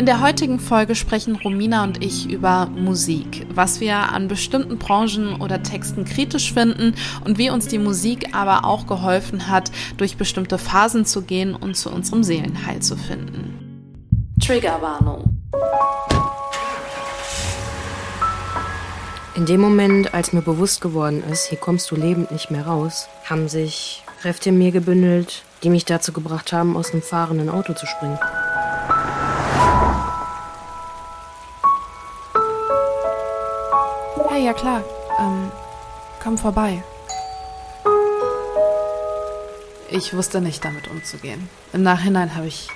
In der heutigen Folge sprechen Romina und ich über Musik, was wir an bestimmten Branchen oder Texten kritisch finden und wie uns die Musik aber auch geholfen hat, durch bestimmte Phasen zu gehen und zu unserem Seelenheil zu finden. Triggerwarnung. In dem Moment, als mir bewusst geworden ist, hier kommst du lebend nicht mehr raus, haben sich Kräfte in mir gebündelt, die mich dazu gebracht haben, aus einem fahrenden Auto zu springen. Klar. Ähm, komm vorbei. Ich wusste nicht, damit umzugehen. Im Nachhinein habe ich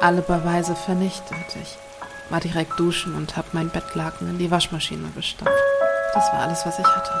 alle Beweise vernichtet. Ich war direkt duschen und habe mein Bettlaken in die Waschmaschine gestopft. Das war alles, was ich hatte.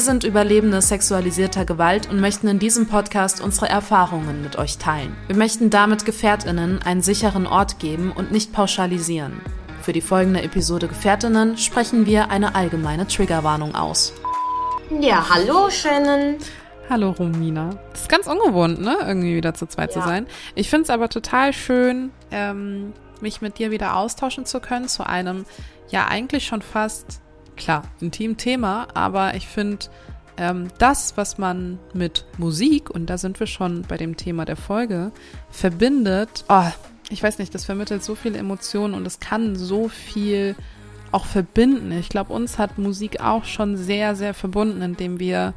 Wir sind Überlebende sexualisierter Gewalt und möchten in diesem Podcast unsere Erfahrungen mit euch teilen. Wir möchten damit Gefährtinnen einen sicheren Ort geben und nicht pauschalisieren. Für die folgende Episode Gefährtinnen sprechen wir eine allgemeine Triggerwarnung aus. Ja, hallo Shannon. Hallo Romina. Das ist ganz ungewohnt, ne? Irgendwie wieder zu zweit zu Ja. sein. Ich finde es aber total schön, ähm, mich mit dir wieder austauschen zu können zu einem, ja eigentlich schon fast, klar, intim Thema, aber ich finde, ähm, das, was man mit Musik, und da sind wir schon bei dem Thema der Folge, verbindet, oh, ich weiß nicht, das vermittelt so viele Emotionen und es kann so viel auch verbinden. Ich glaube, uns hat Musik auch schon sehr, sehr verbunden, indem wir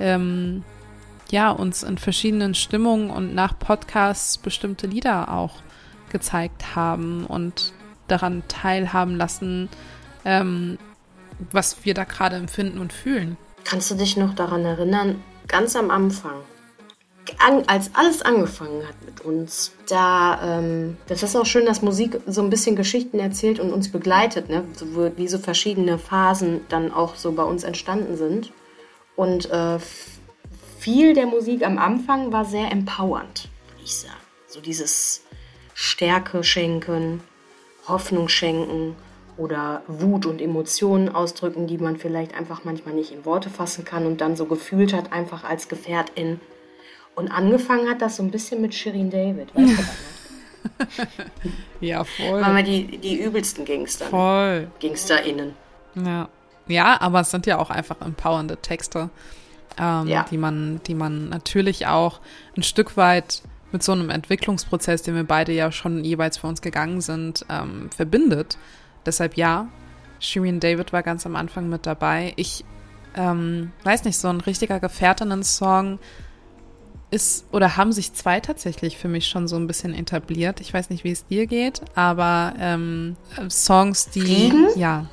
ähm, ja, uns in verschiedenen Stimmungen und nach Podcasts bestimmte Lieder auch gezeigt haben und daran teilhaben lassen, ähm, was wir da gerade empfinden und fühlen. Kannst du dich noch daran erinnern, ganz am Anfang, an, als alles angefangen hat mit uns, da, ähm, das ist auch schön, dass Musik so ein bisschen Geschichten erzählt und uns begleitet, ne? so, wie so verschiedene Phasen dann auch so bei uns entstanden sind. Und äh, viel der Musik am Anfang war sehr empowernd, würde ich sagen. So dieses Stärke schenken, Hoffnung schenken oder Wut und Emotionen ausdrücken, die man vielleicht einfach manchmal nicht in Worte fassen kann und dann so gefühlt hat, einfach als Gefährtin. Und angefangen hat das so ein bisschen mit Shirin David, weißt du das noch? Ja, voll. Waren wir die, die übelsten Gangster, Voll. GangsterInnen. Ja. Ja, aber es sind ja auch einfach empowernde Texte, ähm, Ja. die man, die man natürlich auch ein Stück weit mit so einem Entwicklungsprozess, den wir beide ja schon jeweils für uns gegangen sind, ähm, verbindet. Deshalb ja, Shirin David war ganz am Anfang mit dabei. Ich ähm, weiß nicht, so ein richtiger Gefährtinnen-Song ist oder haben sich zwei tatsächlich für mich schon so ein bisschen etabliert. Ich weiß nicht, wie es dir geht, aber ähm, Songs, die Fliegen? ja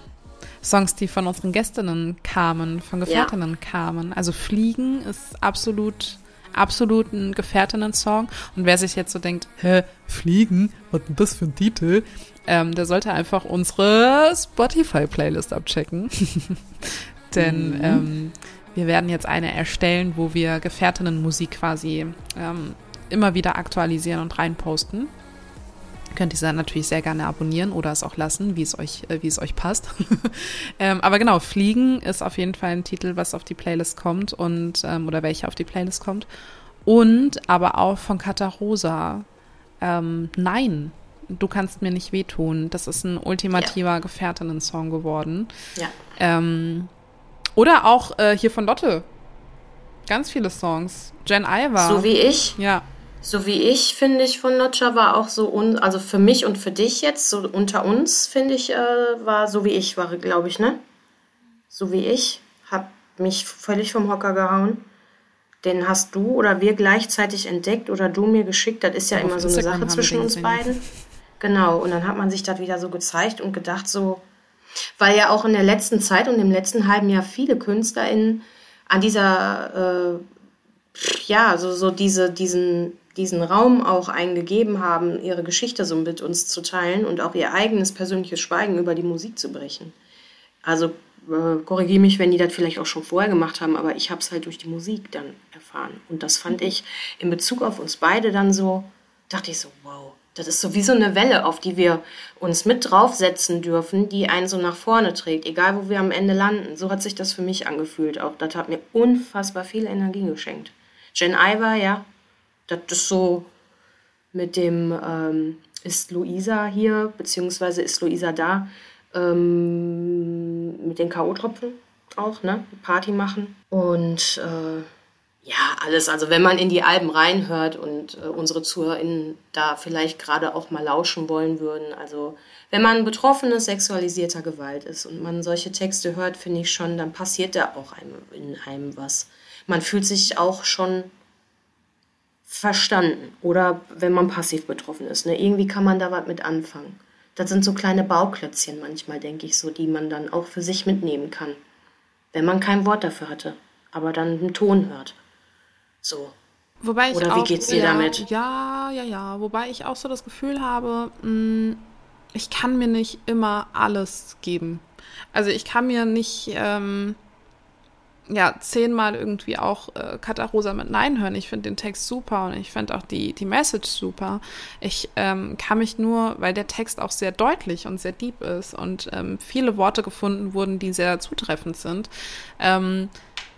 Songs, die von unseren Gästinnen kamen, von Gefährtinnen kamen. Also Fliegen ist absolut absolut ein Gefährtinnen-Song. Und wer sich jetzt so denkt, hä, Fliegen, was denn das für ein Titel? Ähm, der sollte einfach unsere Spotify-Playlist abchecken. Denn ähm, wir werden jetzt eine erstellen, wo wir Gefährtinnenmusik quasi ähm, immer wieder aktualisieren und reinposten. Könnt ihr dann natürlich sehr gerne abonnieren oder es auch lassen, wie es euch, äh, wie es euch passt. ähm, aber genau, Fliegen ist auf jeden Fall ein Titel, was auf die Playlist kommt und ähm, oder welcher auf die Playlist kommt. Und aber auch von Katarosa. Ähm, Nein, du kannst mir nicht wehtun. Das ist ein ultimativer Gefährtinnen-Song geworden. Ja. Ähm, oder auch äh, hier von Lotte. Ganz viele Songs. Jen Iver. So wie ich. ja. So wie ich, finde ich, von Notcha war auch so, un also für mich und für dich jetzt, so unter uns, finde ich, äh, war so wie ich, war, glaube ich, ne? So wie ich, hab mich völlig vom Hocker gehauen. Den hast du oder wir gleichzeitig entdeckt oder du mir geschickt. Das ist ja Auf immer so eine Instagram Sache zwischen uns ja. beiden. Genau, und dann hat man sich das wieder so gezeigt und gedacht, so, weil ja auch in der letzten Zeit und im letzten halben Jahr viele KünstlerInnen an dieser äh, ja, also so diese, diesen, diesen Raum auch eingegeben haben, ihre Geschichte so mit uns zu teilen und auch ihr eigenes persönliches Schweigen über die Musik zu brechen. Also äh, korrigiere mich, wenn die das vielleicht auch schon vorher gemacht haben, aber ich habe es halt durch die Musik dann erfahren. Und das fand ich in Bezug auf uns beide dann so, dachte ich so, wow, das ist so wie so eine Welle, auf die wir uns mit draufsetzen dürfen, die einen so nach vorne trägt, egal wo wir am Ende landen. So hat sich das für mich angefühlt. Auch das hat mir unfassbar viel Energie geschenkt. Jen Iver, ja, das ist so mit dem ähm, ist Luisa hier, beziehungsweise ist Luisa da, ähm, mit den K.O.-Tropfen auch, ne? Party machen. Und äh, ja, alles. Also wenn man in die Alben reinhört und äh, unsere ZuhörerInnen da vielleicht gerade auch mal lauschen wollen würden. Also wenn man betroffenes sexualisierter Gewalt ist und man solche Texte hört, finde ich schon, dann passiert da auch einem, in einem was. Man fühlt sich auch schon verstanden. Oder wenn man passiv betroffen ist. Ne? Irgendwie kann man da was mit anfangen. Das sind so kleine Bauklötzchen manchmal, denke ich so, die man dann auch für sich mitnehmen kann. Wenn man kein Wort dafür hatte, aber dann einen Ton hört. So. Wobei ich Oder auch, wie geht's dir ja, damit? Ja, ja, ja. Wobei ich auch so das Gefühl habe, mh, ich kann mir nicht immer alles geben. Also ich kann mir nicht ähm, ja zehnmal irgendwie auch äh, Katarosa mit Nein hören. Ich finde den Text super und ich finde auch die, die Message super. Ich ähm, kann mich nur, weil der Text auch sehr deutlich und sehr deep ist und ähm, viele Worte gefunden wurden, die sehr zutreffend sind, ähm,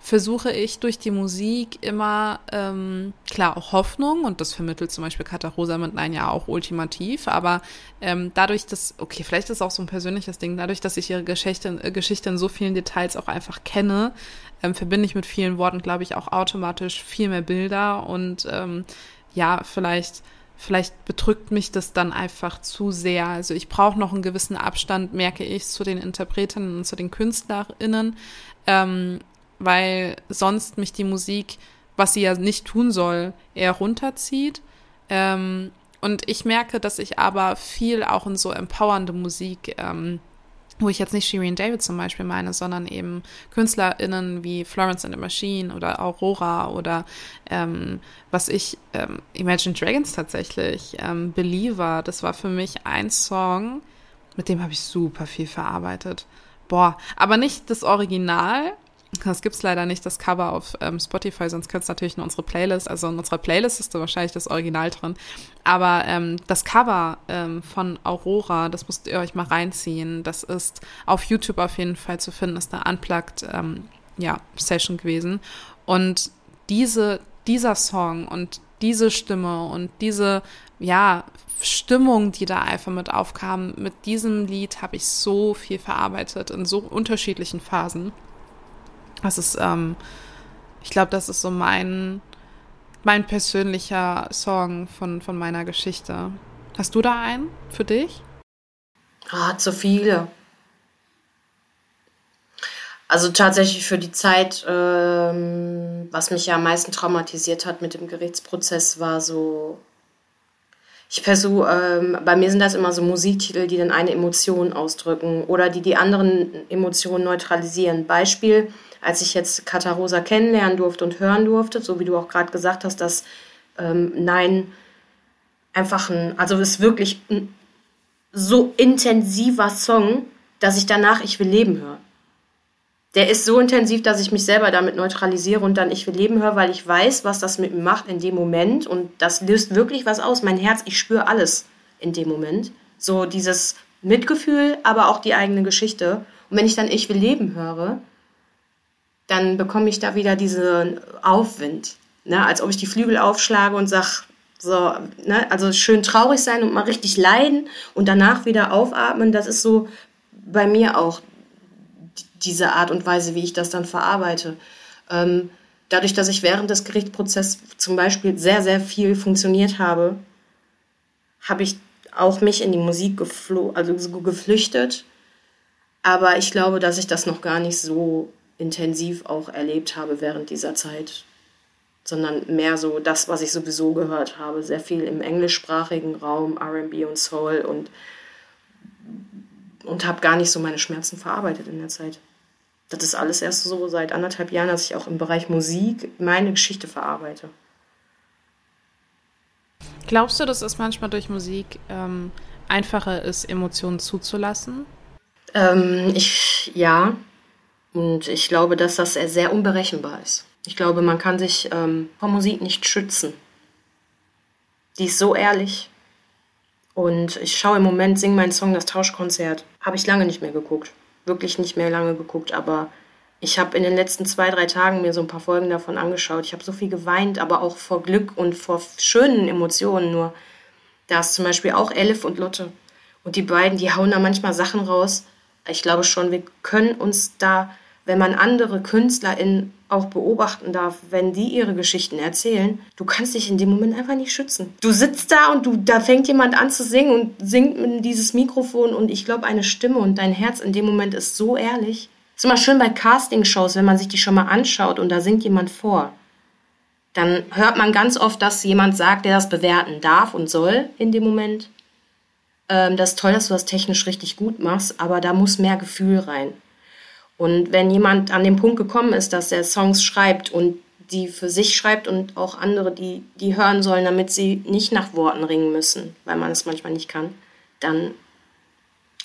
versuche ich durch die Musik immer, ähm, klar, auch Hoffnung und das vermittelt zum Beispiel Katarosa mit Nein ja auch ultimativ, aber ähm, dadurch, dass, okay, vielleicht ist es auch so ein persönliches Ding, dadurch, dass ich ihre Geschichte, Geschichte in so vielen Details auch einfach kenne, ähm, verbinde ich mit vielen Worten, glaube ich, auch automatisch viel mehr Bilder und ähm, ja, vielleicht vielleicht bedrückt mich das dann einfach zu sehr. Also ich brauche noch einen gewissen Abstand, merke ich, zu den Interpretinnen und zu den KünstlerInnen. Ähm, weil sonst mich die Musik, was sie ja nicht tun soll, eher runterzieht. Ähm, und ich merke, dass ich aber viel auch in so empowernde Musik, ähm, wo ich jetzt nicht Shireen David zum Beispiel meine, sondern eben KünstlerInnen wie Florence and the Machine oder Aurora oder ähm, was ich, ähm, Imagine Dragons tatsächlich, ähm, Believer, das war für mich ein Song, mit dem habe ich super viel verarbeitet. Boah, aber nicht das Original, das gibt's leider nicht, das Cover auf ähm, Spotify, sonst könnt's natürlich nur unsere Playlist. Also in unserer Playlist ist da wahrscheinlich das Original drin. Aber ähm, das Cover ähm, von Aurora, das müsst ihr euch mal reinziehen. Das ist auf YouTube auf jeden Fall zu finden, ist eine Unplugged ähm, ja, Session gewesen. Und diese, dieser Song und diese Stimme und diese, ja, Stimmung, die da einfach mit aufkam, mit diesem Lied habe ich so viel verarbeitet in so unterschiedlichen Phasen. Das ist, ähm, ich glaube, das ist so mein, mein persönlicher Song von, von meiner Geschichte. Hast du da einen für dich? Ah, zu viele. Also tatsächlich für die Zeit, ähm, was mich ja am meisten traumatisiert hat mit dem Gerichtsprozess, war so. Ich versuche, ähm, bei mir sind das immer so Musiktitel, die dann eine Emotion ausdrücken oder die die anderen Emotionen neutralisieren. Beispiel, als ich jetzt Katarosa kennenlernen durfte und hören durfte, so wie du auch gerade gesagt hast, dass ähm, Nein einfach ein, also es ist wirklich ein so intensiver Song, dass ich danach Ich will leben höre. Der ist so intensiv, dass ich mich selber damit neutralisiere und dann Ich will leben höre, weil ich weiß, was das mit mir macht in dem Moment und das löst wirklich was aus. Mein Herz, ich spüre alles in dem Moment. So dieses Mitgefühl, aber auch die eigene Geschichte. Und wenn ich dann Ich will leben höre, dann bekomme ich da wieder diesen Aufwind. Ne? Als ob ich die Flügel aufschlage und sage, so, ne? also schön traurig sein und mal richtig leiden und danach wieder aufatmen, das ist so bei mir auch diese Art und Weise, wie ich das dann verarbeite. Ähm, dadurch, dass ich während des Gerichtsprozesses zum Beispiel sehr, sehr viel funktioniert habe, habe ich auch mich in die Musik geflo also geflüchtet. Aber ich glaube, dass ich das noch gar nicht so intensiv auch erlebt habe während dieser Zeit, sondern mehr so das, was ich sowieso gehört habe, sehr viel im englischsprachigen Raum, RB und Soul und, und habe gar nicht so meine Schmerzen verarbeitet in der Zeit. Das ist alles erst so seit anderthalb Jahren, dass ich auch im Bereich Musik meine Geschichte verarbeite. Glaubst du, dass es manchmal durch Musik ähm, einfacher ist, Emotionen zuzulassen? Ähm, ich, ja. Und ich glaube, dass das sehr unberechenbar ist. Ich glaube, man kann sich ähm, vor Musik nicht schützen. Die ist so ehrlich. Und ich schaue im Moment, sing meinen Song, das Tauschkonzert. Habe ich lange nicht mehr geguckt. Wirklich nicht mehr lange geguckt, aber ich habe in den letzten zwei, drei Tagen mir so ein paar Folgen davon angeschaut. Ich habe so viel geweint, aber auch vor Glück und vor schönen Emotionen. Nur da ist zum Beispiel auch Elif und Lotte. Und die beiden, die hauen da manchmal Sachen raus. Ich glaube schon, wir können uns da, wenn man andere KünstlerInnen auch beobachten darf, wenn die ihre Geschichten erzählen, du kannst dich in dem Moment einfach nicht schützen. Du sitzt da und du, da fängt jemand an zu singen und singt in dieses Mikrofon und ich glaube eine Stimme und dein Herz in dem Moment ist so ehrlich. Ist immer schön bei Castingshows, wenn man sich die schon mal anschaut und da singt jemand vor. Dann hört man ganz oft, dass jemand sagt, der das bewerten darf und soll in dem Moment. Ähm, das ist toll, dass du das technisch richtig gut machst, aber da muss mehr Gefühl rein. Und wenn jemand an den Punkt gekommen ist, dass er Songs schreibt und die für sich schreibt und auch andere, die, die hören sollen, damit sie nicht nach Worten ringen müssen, weil man es manchmal nicht kann, dann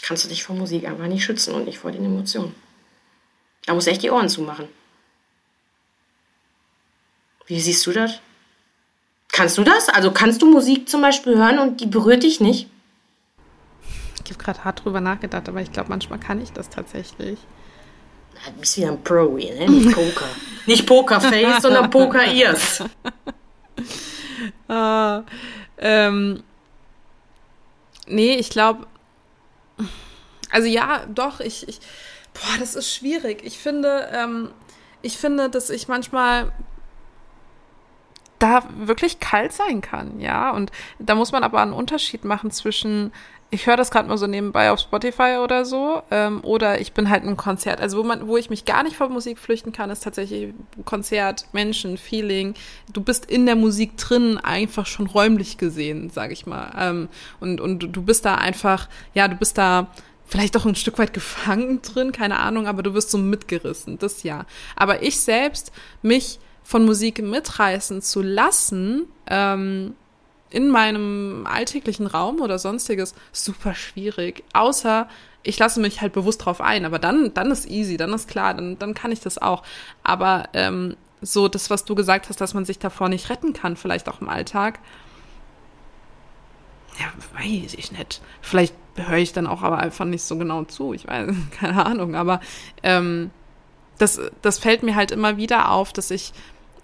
kannst du dich vor Musik einfach nicht schützen und nicht vor den Emotionen. Da muss echt die Ohren zumachen. Wie siehst du das? Kannst du das? Also kannst du Musik zum Beispiel hören und die berührt dich nicht? Ich habe gerade hart drüber nachgedacht, aber ich glaube, manchmal kann ich das tatsächlich. Bist wie ein Pro, ne? Nicht Poker. Nicht Pokerface, sondern Poker-Ears. ah, ähm, nee, ich glaube, also ja, doch, ich, ich, boah, das ist schwierig. Ich finde, ähm, ich finde, dass ich manchmal da wirklich kalt sein kann, ja. Und da muss man aber einen Unterschied machen zwischen ich höre das gerade mal so nebenbei auf Spotify oder so. Ähm, oder ich bin halt im Konzert. Also wo man, wo ich mich gar nicht vor Musik flüchten kann, ist tatsächlich Konzert, Menschen, Feeling. Du bist in der Musik drin, einfach schon räumlich gesehen, sag ich mal. Ähm, und, und du bist da einfach, ja, du bist da vielleicht auch ein Stück weit gefangen drin, keine Ahnung, aber du wirst so mitgerissen, das ja. Aber ich selbst, mich von Musik mitreißen zu lassen, ähm, in meinem alltäglichen Raum oder sonstiges super schwierig. Außer ich lasse mich halt bewusst drauf ein. Aber dann, dann ist easy, dann ist klar, dann, dann kann ich das auch. Aber ähm, so das, was du gesagt hast, dass man sich davor nicht retten kann, vielleicht auch im Alltag. Ja, weiß ich nicht. Vielleicht höre ich dann auch aber einfach nicht so genau zu. Ich weiß, keine Ahnung. Aber ähm, das, das fällt mir halt immer wieder auf, dass ich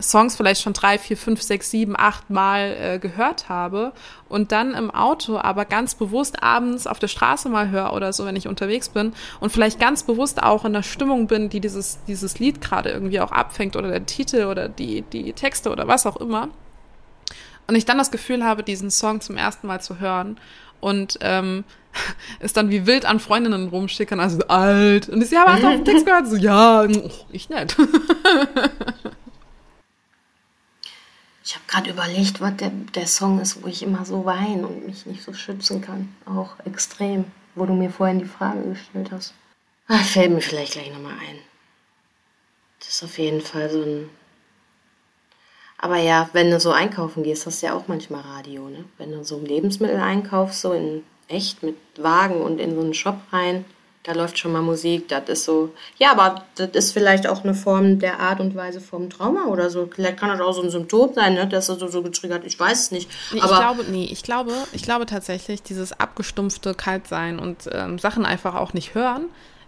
Songs vielleicht schon drei, vier, fünf, sechs, sieben, acht Mal äh, gehört habe und dann im Auto aber ganz bewusst abends auf der Straße mal höre oder so, wenn ich unterwegs bin und vielleicht ganz bewusst auch in der Stimmung bin, die dieses, dieses Lied gerade irgendwie auch abfängt oder der Titel oder die, die Texte oder was auch immer. Und ich dann das Gefühl habe, diesen Song zum ersten Mal zu hören und ähm, ist dann wie wild an Freundinnen rumschickern, also alt. Und ich hast du auf den Text gehört? So, ja, ich nicht. Ich habe gerade überlegt, was der, der Song ist, wo ich immer so weine und mich nicht so schützen kann. Auch extrem, wo du mir vorhin die Frage gestellt hast. Ach, fällt mir vielleicht gleich nochmal ein. Das ist auf jeden Fall so ein. Aber ja, wenn du so einkaufen gehst, hast du ja auch manchmal Radio, ne? Wenn du so Lebensmittel einkaufst, so in echt mit Wagen und in so einen Shop rein, da läuft schon mal Musik, das ist so, ja, aber das ist vielleicht auch eine Form der Art und Weise vom Trauma oder so. Vielleicht kann das auch so ein Symptom sein, ne, dass er so, so getriggert, ich weiß es nicht. Nee, aber ich glaube, nee, ich glaube, ich glaube tatsächlich, dieses abgestumpfte Kaltsein und ähm, Sachen einfach auch nicht hören,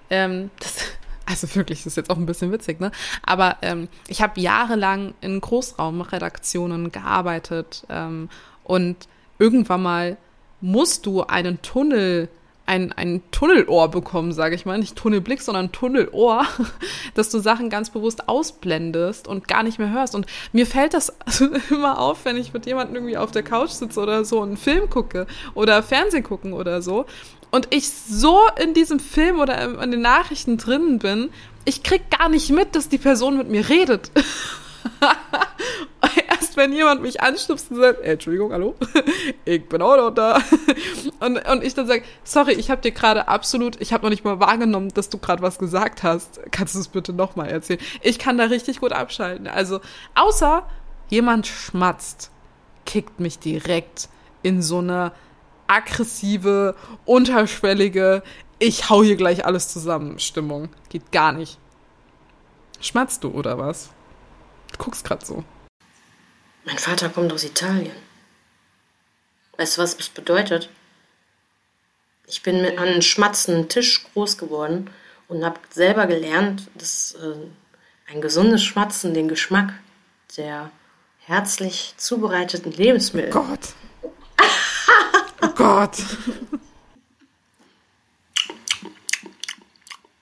ähm, das, also wirklich, das ist jetzt auch ein bisschen witzig, ne? Aber ähm, ich habe jahrelang in Großraumredaktionen gearbeitet ähm, und irgendwann mal musst du einen Tunnel ein, ein Tunnelohr bekommen, sage ich mal. Nicht Tunnelblick, sondern Tunnelohr, dass du Sachen ganz bewusst ausblendest und gar nicht mehr hörst. Und mir fällt das immer auf, wenn ich mit jemandem irgendwie auf der Couch sitze oder so einen Film gucke oder Fernsehen gucken oder so. Und ich so in diesem Film oder in den Nachrichten drinnen bin, ich krieg gar nicht mit, dass die Person mit mir redet. wenn jemand mich anstupst und sagt, äh, Entschuldigung, hallo, ich bin auch noch da. Und, und ich dann sage, sorry, ich habe dir gerade absolut, ich habe noch nicht mal wahrgenommen, dass du gerade was gesagt hast. Kannst du es bitte nochmal erzählen? Ich kann da richtig gut abschalten. Also, außer jemand schmatzt, kickt mich direkt in so eine aggressive, unterschwellige, ich hau hier gleich alles zusammen Stimmung. Geht gar nicht. Schmatzt du oder was? Du guckst gerade so. Mein Vater kommt aus Italien. Weißt du, was das bedeutet? Ich bin mit einem schmatzenden Tisch groß geworden und habe selber gelernt, dass äh, ein gesundes Schmatzen den Geschmack der herzlich zubereiteten Lebensmittel. Oh Gott. oh Gott.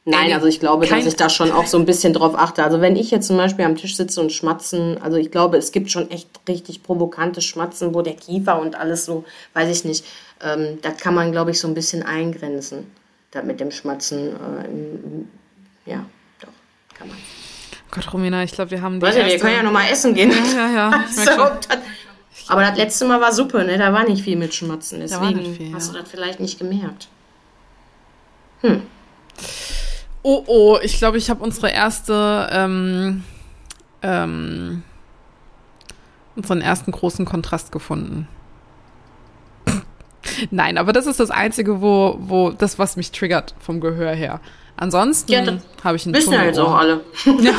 Nein, also ich glaube, dass ich da schon auch so ein bisschen drauf achte. Also wenn ich jetzt zum Beispiel am Tisch sitze und schmatzen, also ich glaube, es gibt schon echt richtig provokante Schmatzen, wo der Kiefer und alles so, weiß ich nicht, ähm, da kann man, glaube ich, so ein bisschen eingrenzen. Da mit dem Schmatzen, äh, ja, doch, kann man. Gott, Romina, ich glaube, wir haben die. Warte, wir können ja nochmal essen gehen. Ja, ja, ja. Also, das, aber das letzte Mal war Suppe, ne? Da war nicht viel mit Schmatzen. Deswegen viel, hast du das vielleicht nicht gemerkt. Hm. Oh, oh, ich glaube, ich habe unsere erste, ähm, ähm, unseren ersten großen Kontrast gefunden. Nein, aber das ist das Einzige, wo, wo das, was mich triggert vom Gehör her. Ansonsten ja, habe ich einen Wissen ja jetzt auch alle. ja.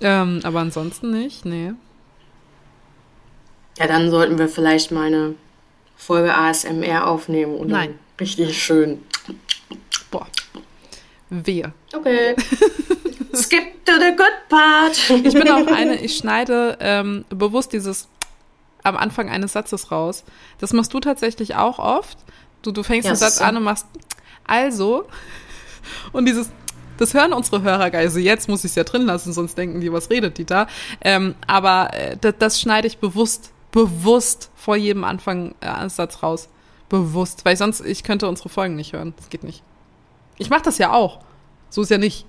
ähm, aber ansonsten nicht, nee. Ja, dann sollten wir vielleicht mal eine Folge ASMR aufnehmen und Nein. richtig schön Boah. Wehe. Okay. Skip to the good part. ich bin auch eine, ich schneide ähm, bewusst dieses am Anfang eines Satzes raus. Das machst du tatsächlich auch oft. Du, du fängst ja, einen Satz so. an und machst also und dieses das hören unsere Hörer. Also jetzt muss ich es ja drin lassen, sonst denken die, was redet die da. Ähm, aber äh, das, das schneide ich bewusst, bewusst vor jedem Anfang äh, eines Satz raus. Bewusst, weil sonst ich könnte unsere Folgen nicht hören. Das geht nicht. Ich mache das ja auch. So ist ja nicht.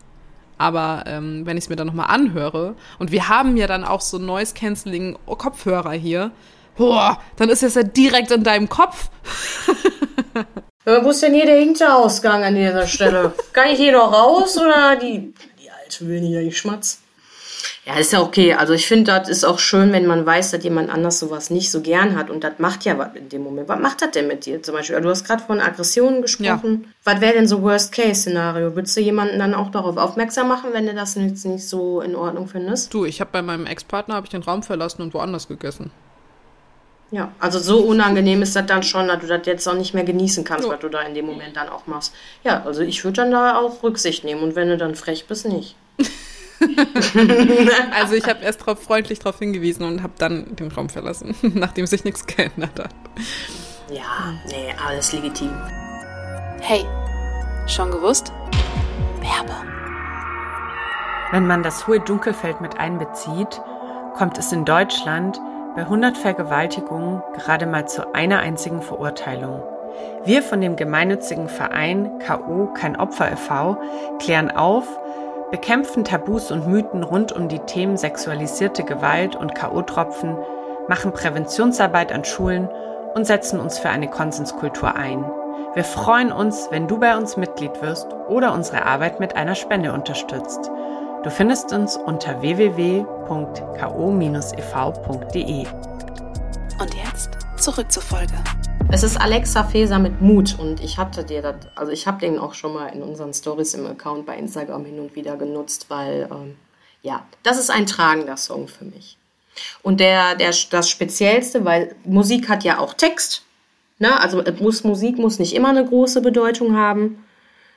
Aber ähm, wenn ich es mir dann nochmal anhöre, und wir haben ja dann auch so Noise-Canceling-Kopfhörer hier, boah, dann ist das ja direkt in deinem Kopf. ja, wo ist denn hier der Hinterausgang an dieser Stelle? Kann ich hier noch raus oder die, die Alte will nicht, ich schmatz? Ja, ist ja okay. Also ich finde, das ist auch schön, wenn man weiß, dass jemand anders sowas nicht so gern hat. Und das macht ja was in dem Moment. Was macht das denn mit dir zum Beispiel? Du hast gerade von Aggressionen gesprochen. Ja. Was wäre denn so Worst-Case-Szenario? Würdest du jemanden dann auch darauf aufmerksam machen, wenn du das jetzt nicht so in Ordnung findest? Du, ich habe bei meinem Ex-Partner habe ich den Raum verlassen und woanders gegessen. Ja, also so unangenehm ist das dann schon, dass du das jetzt auch nicht mehr genießen kannst, jo. was du da in dem Moment dann auch machst. Ja, also ich würde dann da auch Rücksicht nehmen und wenn du dann frech bist, nicht. also ich habe erst drauf, freundlich darauf hingewiesen und habe dann den Raum verlassen, nachdem sich nichts geändert hat. Ja, nee, alles legitim. Hey, schon gewusst? Werbung. Wenn man das hohe Dunkelfeld mit einbezieht, kommt es in Deutschland bei 100 Vergewaltigungen gerade mal zu einer einzigen Verurteilung. Wir von dem gemeinnützigen Verein KO Kein Opfer e.V. klären auf, bekämpfen Tabus und Mythen rund um die Themen sexualisierte Gewalt und KO-Tropfen, machen Präventionsarbeit an Schulen und setzen uns für eine Konsenskultur ein. Wir freuen uns, wenn du bei uns Mitglied wirst oder unsere Arbeit mit einer Spende unterstützt. Du findest uns unter www.ko-ev.de. Und jetzt zurück zur Folge. Es ist Alexa Feser mit Mut und ich hatte dir das, also ich habe den auch schon mal in unseren Stories im Account bei Instagram hin und wieder genutzt, weil ähm, ja, das ist ein tragender Song für mich. Und der, der, das Speziellste, weil Musik hat ja auch Text, ne? Also muss, Musik muss nicht immer eine große Bedeutung haben,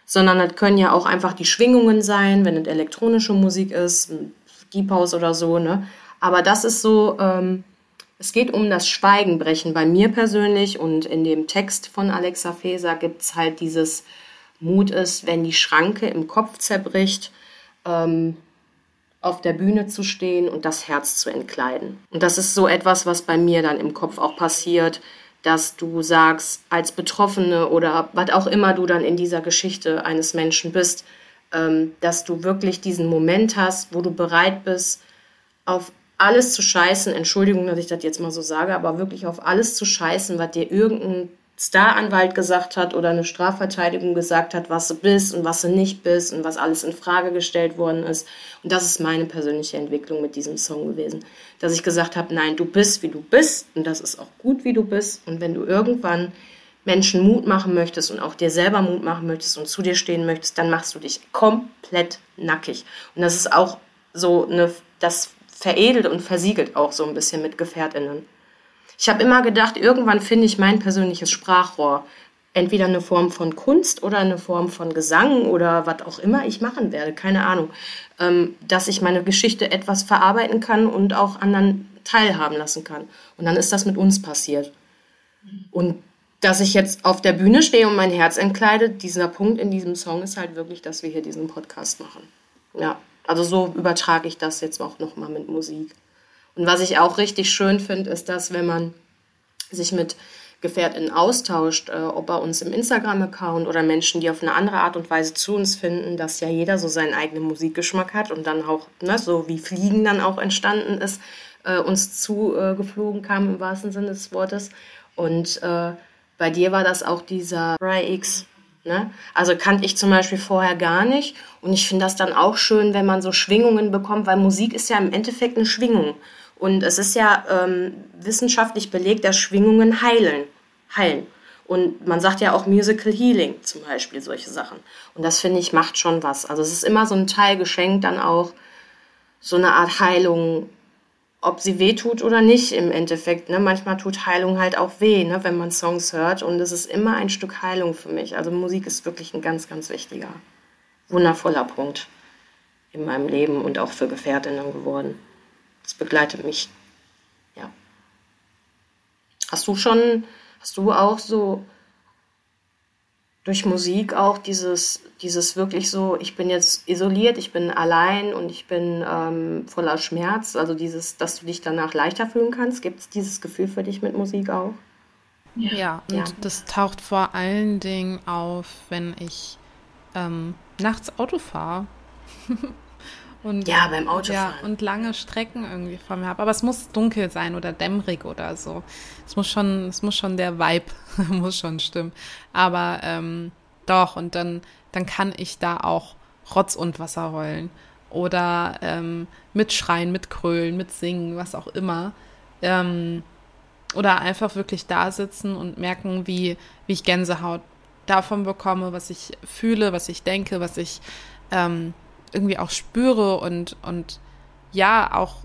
sondern das können ja auch einfach die Schwingungen sein, wenn es elektronische Musik ist, Deep House oder so, ne? Aber das ist so, ähm, es geht um das Schweigenbrechen bei mir persönlich und in dem Text von Alexa Feser gibt es halt dieses Mut ist, wenn die Schranke im Kopf zerbricht, ähm, auf der Bühne zu stehen und das Herz zu entkleiden. Und das ist so etwas, was bei mir dann im Kopf auch passiert, dass du sagst, als Betroffene oder was auch immer du dann in dieser Geschichte eines Menschen bist, ähm, dass du wirklich diesen Moment hast, wo du bereit bist, auf alles zu scheißen, Entschuldigung, dass ich das jetzt mal so sage, aber wirklich auf alles zu scheißen, was dir irgendein Staranwalt gesagt hat oder eine Strafverteidigung gesagt hat, was du bist und was du nicht bist und was alles in Frage gestellt worden ist. Und das ist meine persönliche Entwicklung mit diesem Song gewesen. Dass ich gesagt habe, nein, du bist, wie du bist und das ist auch gut, wie du bist. Und wenn du irgendwann Menschen Mut machen möchtest und auch dir selber Mut machen möchtest und zu dir stehen möchtest, dann machst du dich komplett nackig. Und das ist auch so eine, das veredelt und versiegelt auch so ein bisschen mit GefährtInnen. Ich habe immer gedacht, irgendwann finde ich mein persönliches Sprachrohr. Entweder eine Form von Kunst oder eine Form von Gesang oder was auch immer ich machen werde, keine Ahnung. Ähm, dass ich meine Geschichte etwas verarbeiten kann und auch anderen teilhaben lassen kann. Und dann ist das mit uns passiert. Und dass ich jetzt auf der Bühne stehe und mein Herz entkleide, dieser Punkt in diesem Song ist halt wirklich, dass wir hier diesen Podcast machen. Ja, also so übertrage ich das jetzt auch nochmal mit Musik. Und was ich auch richtig schön finde, ist, dass wenn man sich mit GefährtInnen austauscht, äh, ob bei uns im Instagram-Account oder Menschen, die auf eine andere Art und Weise zu uns finden, dass ja jeder so seinen eigenen Musikgeschmack hat und dann auch, ne, so wie Fliegen dann auch entstanden ist, äh, uns zugeflogen äh, kam im wahrsten Sinne des Wortes. Und äh, bei dir war das auch dieser Ray X. Ne? Also kannte ich zum Beispiel vorher gar nicht. Und ich finde das dann auch schön, wenn man so Schwingungen bekommt, weil Musik ist ja im Endeffekt eine Schwingung. Und es ist ja ähm, wissenschaftlich belegt, dass Schwingungen heilen. heilen. Und man sagt ja auch Musical Healing zum Beispiel, solche Sachen. Und das finde ich macht schon was. Also es ist immer so ein Teil geschenkt, dann auch so eine Art Heilung, ob sie weh tut oder nicht im Endeffekt. Ne? Manchmal tut Heilung halt auch weh, ne? wenn man Songs hört. Und es ist immer ein Stück Heilung für mich. Also Musik ist wirklich ein ganz, ganz wichtiger, wundervoller Punkt in meinem Leben und auch für Gefährtinnen geworden. Das begleitet mich. Ja. Hast du schon, hast du auch so durch Musik auch dieses, dieses wirklich so, ich bin jetzt isoliert, ich bin allein und ich bin ähm, voller Schmerz, also dieses, dass du dich danach leichter fühlen kannst. Gibt es dieses Gefühl für dich mit Musik auch? Ja, ja und ja. das taucht vor allen Dingen auf, wenn ich ähm, nachts Auto fahre. Und, ja, beim Autofahren. Ja, und lange Strecken irgendwie vor mir habe. Aber es muss dunkel sein oder dämmerig oder so. Es muss schon, es muss schon der Vibe, muss schon stimmen. Aber ähm, doch, und dann, dann kann ich da auch Rotz und Wasser heulen. Oder ähm, mitschreien, mitkrölen, mitsingen, was auch immer. Ähm, oder einfach wirklich da sitzen und merken, wie, wie ich Gänsehaut davon bekomme, was ich fühle, was ich denke, was ich ähm, irgendwie auch spüre und, und ja, auch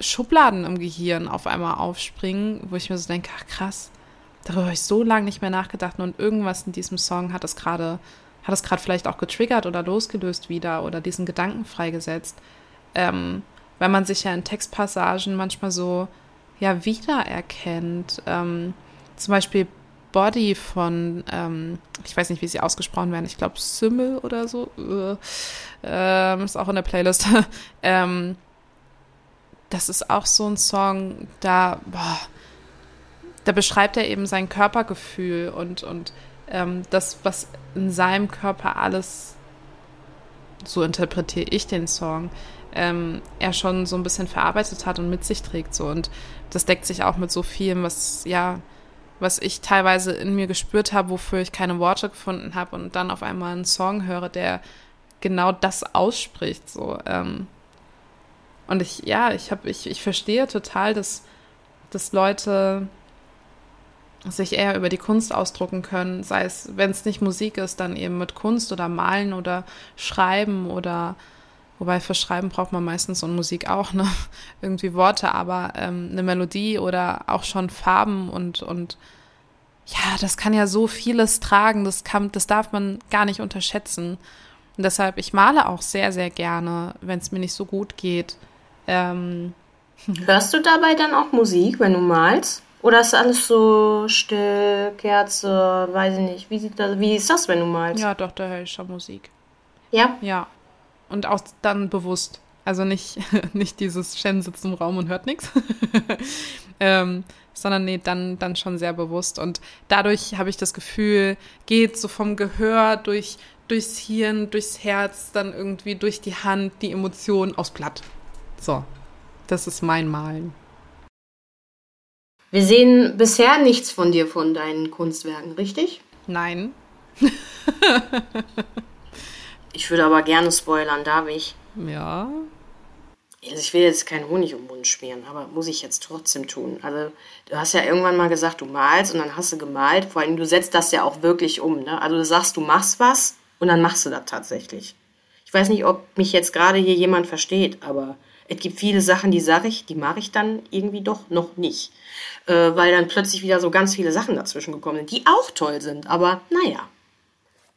Schubladen im Gehirn auf einmal aufspringen, wo ich mir so denke, ach krass, darüber habe ich so lange nicht mehr nachgedacht und irgendwas in diesem Song hat es gerade, hat es gerade vielleicht auch getriggert oder losgelöst wieder oder diesen Gedanken freigesetzt. Ähm, weil man sich ja in Textpassagen manchmal so ja wiedererkennt. Ähm, zum Beispiel Body von, ähm, ich weiß nicht, wie sie ausgesprochen werden, ich glaube Simmel oder so, äh, ist auch in der Playlist. ähm, das ist auch so ein Song, da, boah, da beschreibt er eben sein Körpergefühl und, und ähm, das, was in seinem Körper alles, so interpretiere ich den Song, ähm, er schon so ein bisschen verarbeitet hat und mit sich trägt. So. Und das deckt sich auch mit so vielem, was, ja, was ich teilweise in mir gespürt habe, wofür ich keine Worte gefunden habe und dann auf einmal einen Song höre, der genau das ausspricht. So. Ähm. Und ich, ja, ich habe, ich, ich verstehe total, dass, dass Leute sich eher über die Kunst ausdrucken können, sei es, wenn es nicht Musik ist, dann eben mit Kunst oder Malen oder Schreiben oder Wobei für Schreiben braucht man meistens und Musik auch, ne? Irgendwie Worte, aber ähm, eine Melodie oder auch schon Farben und, und ja, das kann ja so vieles tragen, das kann, das darf man gar nicht unterschätzen. Und deshalb, ich male auch sehr, sehr gerne, wenn es mir nicht so gut geht. Ähm, Hörst du dabei dann auch Musik, wenn du malst? Oder ist alles so still, Kerze, weiß ich nicht. Wie, sieht das, wie ist das, wenn du malst? Ja, doch, da höre ich schon Musik. Ja? Ja, und auch dann bewusst. Also nicht, nicht dieses Shen sitzt im Raum und hört nichts, ähm, sondern nee, dann, dann schon sehr bewusst. Und dadurch habe ich das Gefühl, geht so vom Gehör durch, durchs Hirn, durchs Herz, dann irgendwie durch die Hand, die Emotionen aufs Blatt. So, das ist mein Malen. Wir sehen bisher nichts von dir, von deinen Kunstwerken, richtig? Nein. ich würde aber gerne spoilern, darf ich? Ja. Also ich will jetzt keinen Honig um den Mund schmieren, aber muss ich jetzt trotzdem tun. Also du hast ja irgendwann mal gesagt, du malst und dann hast du gemalt. Vor allem, du setzt das ja auch wirklich um. Ne? Also du sagst, du machst was und dann machst du das tatsächlich. Ich weiß nicht, ob mich jetzt gerade hier jemand versteht, aber es gibt viele Sachen, die sage ich, die mache ich dann irgendwie doch noch nicht. Äh, weil dann plötzlich wieder so ganz viele Sachen dazwischen gekommen sind, die auch toll sind. Aber naja,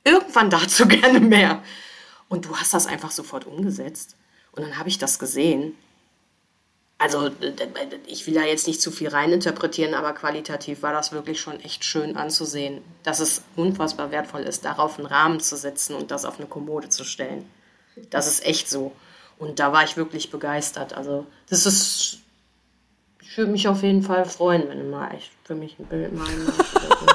irgendwann dazu gerne mehr. Und du hast das einfach sofort umgesetzt. Und dann habe ich das gesehen. Also, ich will da jetzt nicht zu viel reininterpretieren, aber qualitativ war das wirklich schon echt schön anzusehen, dass es unfassbar wertvoll ist, darauf einen Rahmen zu setzen und das auf eine Kommode zu stellen. Das ist echt so. Und da war ich wirklich begeistert. Also, das ist. Ich würde mich auf jeden Fall freuen, wenn du mal echt für mich ein Bild malen möchtest.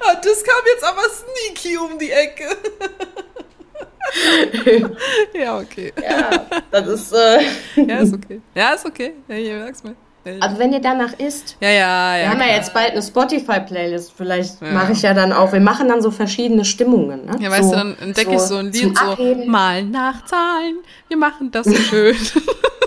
Ah, das kam jetzt aber sneaky um die Ecke. ja, okay. Ja, das ist. Äh ja, ist okay. Ja, ist okay. Ja, merk's mir. Also wenn ihr danach isst, ja, ja, ja, wir haben ja jetzt bald eine Spotify-Playlist. Vielleicht mache ich ja dann auch. Wir machen dann so verschiedene Stimmungen. Ne? Ja, weißt so, du, dann entdecke so ich so ein Lied so Malen nach Zahlen. Wir machen das so schön.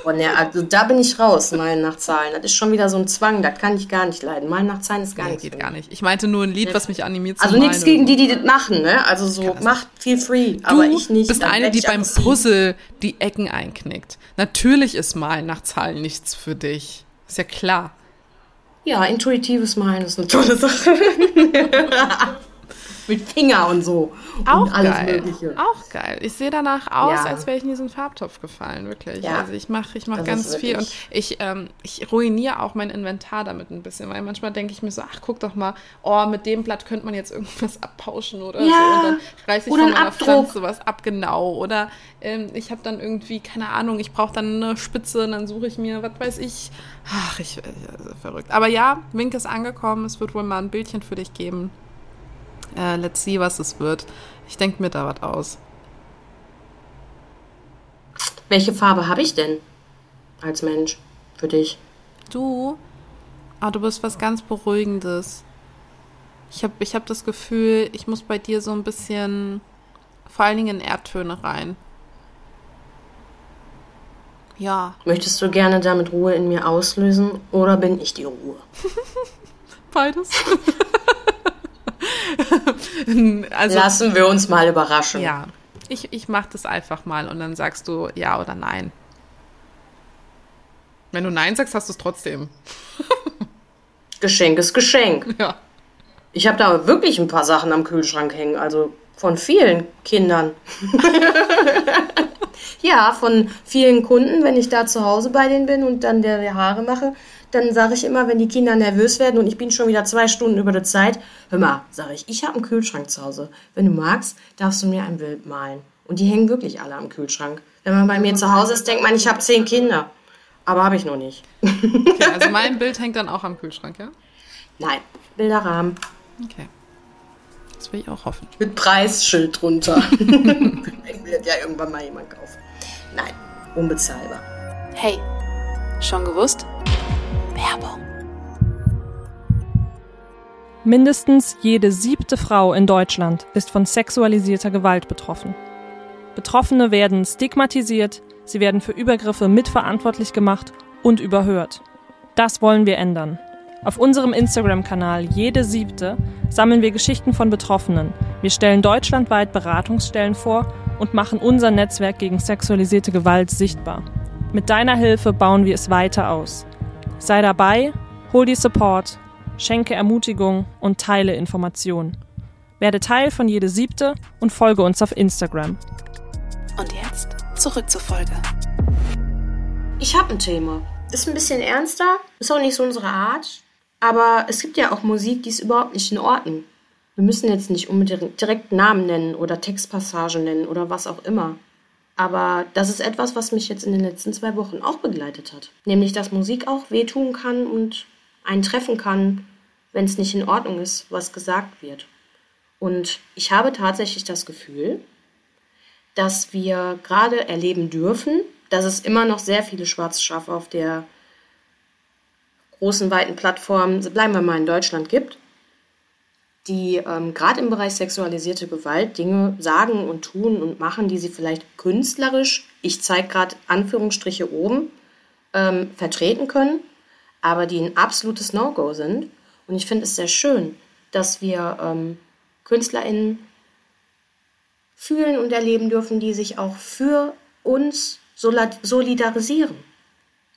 Oh, ne, also da bin ich raus, Malen nach Zahlen. Das ist schon wieder so ein Zwang, das kann ich gar nicht leiden. Malen nach Zahlen ist gar nee, nicht. geht gar nicht. Ich meinte nur ein Lied, was mich animiert Also nichts gegen die, die das machen, ne? Also so macht feel free, aber ich nicht. Du bist eine, die beim Puzzle die Ecken einknickt. Natürlich ist Malen nach Zahlen nichts für dich. Ist ja klar. Ja, intuitives Malen ist eine tolle Sache. Mit Finger und so. Auch und alles geil. Mögliche. Auch geil. Ich sehe danach aus, Ja. als wäre ich in diesen Farbtopf gefallen, wirklich. Ja. Also ich mache ich mach Das ganz viel und ich, ähm, ich ruiniere auch mein Inventar damit ein bisschen, weil manchmal denke ich mir so, ach guck doch mal, oh, mit dem Blatt könnte man jetzt irgendwas abpauschen oder Ja. so. Und dann reiße ich Oder von ein meiner Abdruck. Pflanze was ab, genau. Oder ähm, ich habe dann irgendwie, keine Ahnung, ich brauche dann eine Spitze und dann suche ich mir, was weiß ich. Ach, ich, also verrückt. Aber ja, Wink ist angekommen, es wird wohl mal ein Bildchen für dich geben. Äh, let's see, was es wird. Ich denke mir da was aus. Welche Farbe habe ich denn als Mensch für dich? Du, ah, du bist was ganz Beruhigendes. Ich habe ich hab das Gefühl, ich muss bei dir so ein bisschen, vor allen Dingen in Erdtöne rein. Ja, Möchtest du gerne damit Ruhe in mir auslösen oder bin ich die Ruhe? beides. also, Lassen wir uns mal überraschen. ja, ich, ich mach das einfach mal und dann sagst du ja oder nein. Wenn du nein sagst, hast du es trotzdem. Geschenk ist Geschenk. Ja. Ich habe da wirklich ein paar Sachen am Kühlschrank hängen, also von vielen Kindern. ja, von vielen Kunden, wenn ich da zu Hause bei denen bin und dann der Haare mache, dann sage ich immer, wenn die Kinder nervös werden und ich bin schon wieder zwei Stunden über der Zeit, hör mal, sage ich, ich habe einen Kühlschrank zu Hause. Wenn du magst, darfst du mir ein Bild malen. Und die hängen wirklich alle am Kühlschrank. Wenn man bei mir zu Hause ist, denkt man, ich habe zehn Kinder. Aber habe ich noch nicht. Okay, also mein Bild hängt dann auch am Kühlschrank, ja? Nein, Bilderrahmen Okay. Das will ich auch hoffen. mit Preisschild drunter. ich will das ja irgendwann mal jemand kaufen. Nein, unbezahlbar. Hey, schon gewusst? Werbung. Mindestens jede siebte Frau in Deutschland ist von sexualisierter Gewalt betroffen. Betroffene werden stigmatisiert, sie werden für Übergriffe mitverantwortlich gemacht und überhört. Das wollen wir ändern. Auf unserem Instagram-Kanal Jede Siebte sammeln wir Geschichten von Betroffenen. Wir stellen deutschlandweit Beratungsstellen vor und machen unser Netzwerk gegen sexualisierte Gewalt sichtbar. Mit deiner Hilfe bauen wir es weiter aus. Sei dabei, hol dir Support, schenke Ermutigung und teile Informationen. Werde Teil von Jede Siebte und folge uns auf Instagram. Und jetzt zurück zur Folge. Ich habe ein Thema. Ist ein bisschen ernster, ist auch nicht so unsere Art. Aber es gibt ja auch Musik, die ist überhaupt nicht in Ordnung. Wir müssen jetzt nicht unbedingt direkt Namen nennen oder Textpassagen nennen oder was auch immer. Aber das ist etwas, was mich jetzt in den letzten zwei Wochen auch begleitet hat. Nämlich, dass Musik auch wehtun kann und einen treffen kann, wenn es nicht in Ordnung ist, was gesagt wird. Und ich habe tatsächlich das Gefühl, dass wir gerade erleben dürfen, dass es immer noch sehr viele schwarze Schafe auf der großen, weiten Plattform, bleiben wir mal in Deutschland, gibt, die ähm, gerade im Bereich sexualisierte Gewalt Dinge sagen und tun und machen, die sie vielleicht künstlerisch, ich zeige gerade Anführungsstriche oben, ähm, vertreten können, aber die ein absolutes No-Go sind. Und ich finde es sehr schön, dass wir ähm, KünstlerInnen fühlen und erleben dürfen, die sich auch für uns solidarisieren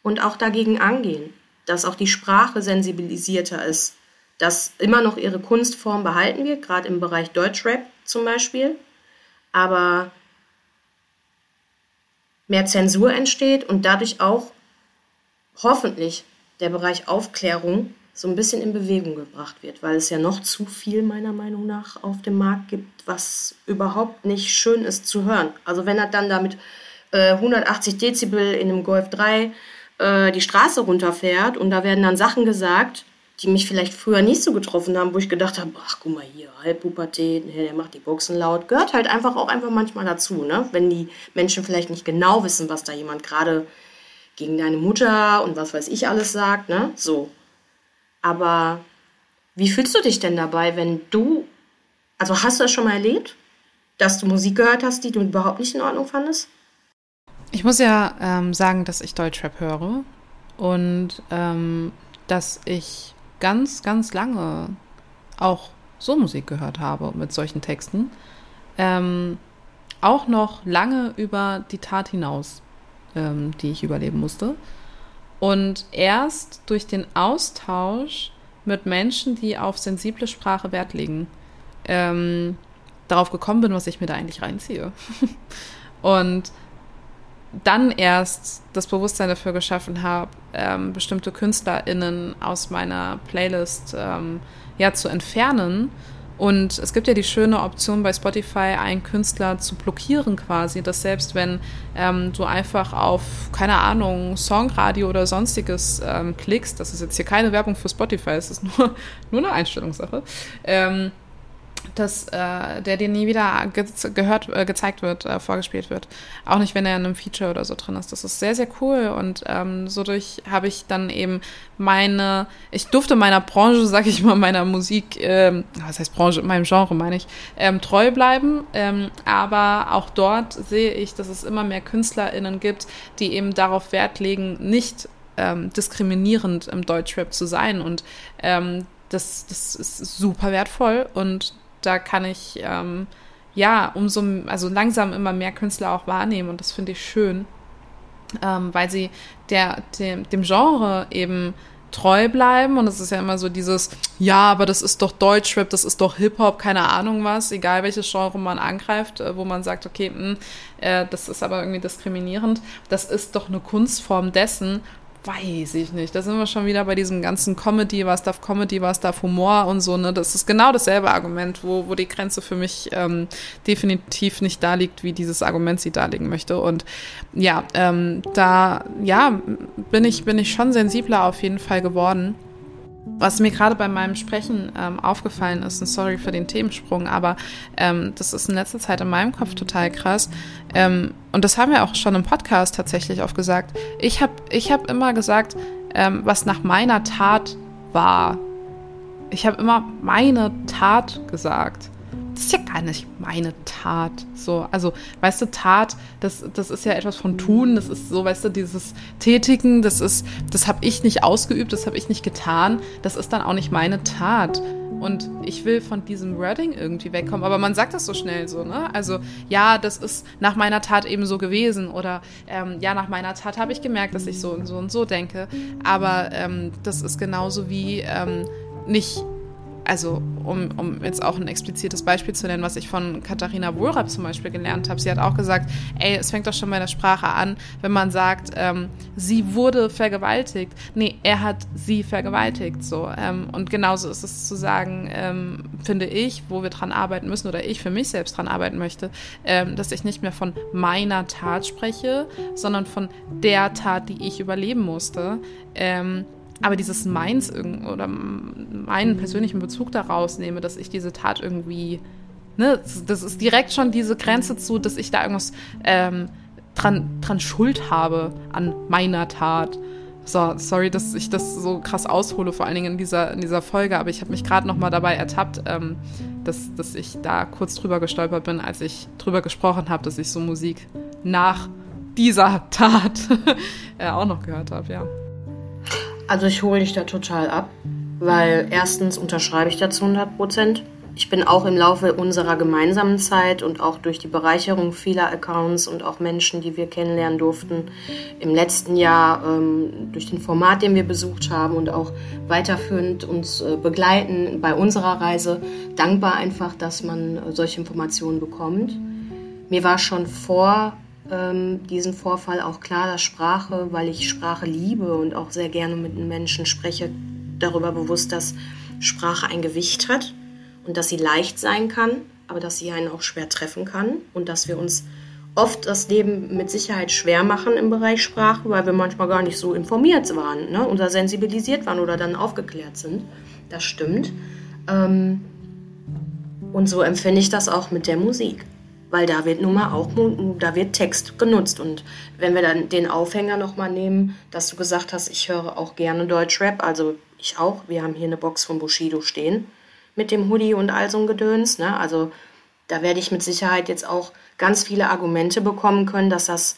und auch dagegen angehen, dass auch die Sprache sensibilisierter ist, dass immer noch ihre Kunstform behalten wird, gerade im Bereich Deutschrap zum Beispiel, aber mehr Zensur entsteht und dadurch auch hoffentlich der Bereich Aufklärung so ein bisschen in Bewegung gebracht wird, weil es ja noch zu viel meiner Meinung nach auf dem Markt gibt, was überhaupt nicht schön ist zu hören. Also wenn er dann damit äh, 180 Dezibel in einem Golf 3 äh, die Straße runterfährt und da werden dann Sachen gesagt, die mich vielleicht früher nicht so getroffen haben, wo ich gedacht habe, ach guck mal hier, Halbpubertät, der macht die Boxen laut, gehört halt einfach auch einfach manchmal dazu, ne? Wenn die Menschen vielleicht nicht genau wissen, was da jemand gerade gegen deine Mutter und was weiß ich alles sagt, ne? So. Aber wie fühlst du dich denn dabei, wenn du, also hast du das schon mal erlebt, dass du Musik gehört hast, die du überhaupt nicht in Ordnung fandest? Ich muss ja ähm, sagen, dass ich Deutschrap höre und ähm, dass ich ganz, ganz lange auch so Musik gehört habe mit solchen Texten. Ähm, auch noch lange über die Tat hinaus, ähm, die ich überleben musste. Und erst durch den Austausch mit Menschen, die auf sensible Sprache Wert legen, ähm, darauf gekommen bin, was ich mir da eigentlich reinziehe. und dann erst das Bewusstsein dafür geschaffen habe, ähm, bestimmte KünstlerInnen aus meiner Playlist ähm, ja, zu entfernen. Und es gibt ja die schöne Option bei Spotify, einen Künstler zu blockieren quasi, dass selbst wenn ähm, du einfach auf, keine Ahnung, Songradio oder sonstiges ähm, klickst, das ist jetzt hier keine Werbung für Spotify, es ist nur, nur eine Einstellungssache, ähm, dass äh, der dir nie wieder ge gehört, äh, gezeigt wird, äh, vorgespielt wird. Auch nicht, wenn er in einem Feature oder so drin ist. Das ist sehr, sehr cool. Und ähm, so durch habe ich dann eben meine, ich durfte meiner Branche, sag ich mal, meiner Musik, ähm, was heißt Branche, meinem Genre meine ich, ähm, treu bleiben. Ähm, aber auch dort sehe ich, dass es immer mehr KünstlerInnen gibt, die eben darauf Wert legen, nicht ähm, diskriminierend im Deutschrap zu sein. Und ähm, das, das ist super wertvoll und da kann ich ähm, ja umso, also langsam immer mehr Künstler auch wahrnehmen und das finde ich schön, ähm, weil sie der, dem, dem Genre eben treu bleiben und es ist ja immer so dieses, ja, aber das ist doch Deutschrap, das ist doch Hip-Hop, keine Ahnung was, egal welches Genre man angreift, äh, wo man sagt, okay, mh, hm, äh, das ist aber irgendwie diskriminierend, das ist doch eine Kunstform dessen weiß ich nicht. Da sind wir schon wieder bei diesem ganzen Comedy, was darf Comedy, was darf Humor und so. Ne? Das ist genau dasselbe Argument, wo, wo die Grenze für mich ähm, definitiv nicht da liegt, wie dieses Argument sie darlegen möchte. Und ja, ähm, da ja, bin ich, bin ich schon sensibler auf jeden Fall geworden. Was mir gerade bei meinem Sprechen ähm, aufgefallen ist, und sorry für den Themensprung, aber ähm, das ist in letzter Zeit in meinem Kopf total krass. Ähm, und das haben wir auch schon im Podcast tatsächlich oft gesagt. Ich habe ich hab immer gesagt, ähm, was nach meiner Tat war. Ich habe immer meine Tat gesagt das ist ja gar nicht meine Tat. So, also, weißt du, Tat, das, das ist ja etwas von tun, das ist so, weißt du, dieses Tätigen, das ist, das habe ich nicht ausgeübt, das habe ich nicht getan, das ist dann auch nicht meine Tat. Und ich will von diesem Wording irgendwie wegkommen. Aber man sagt das so schnell so, ne? Also, ja, das ist nach meiner Tat eben so gewesen. Oder ähm, ja, nach meiner Tat habe ich gemerkt, dass ich so und so und so denke. Aber ähm, das ist genauso wie ähm, nicht also um, um jetzt auch ein explizites Beispiel zu nennen, was ich von Katharina Wohlrab zum Beispiel gelernt habe. Sie hat auch gesagt, ey, es fängt doch schon bei der Sprache an, wenn man sagt, ähm, sie wurde vergewaltigt. Nee, er hat sie vergewaltigt. So. Ähm, und genauso ist es zu sagen, ähm, finde ich, wo wir dran arbeiten müssen oder ich für mich selbst dran arbeiten möchte, ähm, dass ich nicht mehr von meiner Tat spreche, sondern von der Tat, die ich überleben musste. Aber dieses Meins oder meinen persönlichen Bezug daraus nehme, dass ich diese Tat irgendwie ne, das ist direkt schon diese Grenze zu, dass ich da irgendwas ähm, dran, dran Schuld habe an meiner Tat. So, sorry, dass ich das so krass aushole, vor allen Dingen in dieser, in dieser Folge, aber ich habe mich gerade noch mal dabei ertappt, ähm, dass, dass ich da kurz drüber gestolpert bin, als ich drüber gesprochen habe, dass ich so Musik nach dieser Tat äh, auch noch gehört habe, ja. Also ich hole dich da total ab, weil erstens unterschreibe ich dazu 100 Prozent. Ich bin auch im Laufe unserer gemeinsamen Zeit und auch durch die Bereicherung vieler Accounts und auch Menschen, die wir kennenlernen durften, im letzten Jahr ähm, durch den Format, den wir besucht haben und auch weiterführend uns äh, begleiten bei unserer Reise, dankbar einfach, dass man äh, solche Informationen bekommt. Mir war schon vor ähm, diesen Vorfall auch klar, dass Sprache, weil ich Sprache liebe und auch sehr gerne mit Menschen spreche, darüber bewusst, dass Sprache ein Gewicht hat und dass sie leicht sein kann, aber dass sie einen auch schwer treffen kann und dass wir uns oft das Leben mit Sicherheit schwer machen im Bereich Sprache, weil wir manchmal gar nicht so informiert waren ne? oder sensibilisiert waren oder dann aufgeklärt sind. Das stimmt. Ähm, und so empfinde ich das auch mit der Musik weil da wird nun mal auch, da wird Text genutzt. Und wenn wir dann den Aufhänger nochmal nehmen, dass du gesagt hast, ich höre auch gerne Deutschrap, also ich auch, wir haben hier eine Box von Bushido stehen mit dem Hoodie und all so ein Gedöns, ne? also da werde ich mit Sicherheit jetzt auch ganz viele Argumente bekommen können, dass das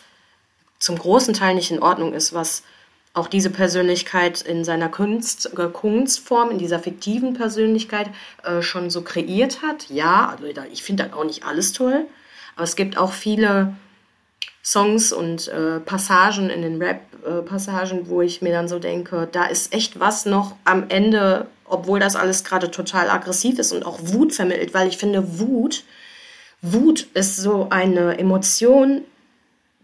zum großen Teil nicht in Ordnung ist, was auch diese Persönlichkeit in seiner Kunst, äh, Kunstform, in dieser fiktiven Persönlichkeit äh, schon so kreiert hat. Ja, also ich finde das auch nicht alles toll. Aber es gibt auch viele Songs und äh, Passagen in den Rap-Passagen, äh, wo ich mir dann so denke, da ist echt was noch am Ende, obwohl das alles gerade total aggressiv ist und auch Wut vermittelt, weil ich finde, Wut, Wut ist so eine Emotion,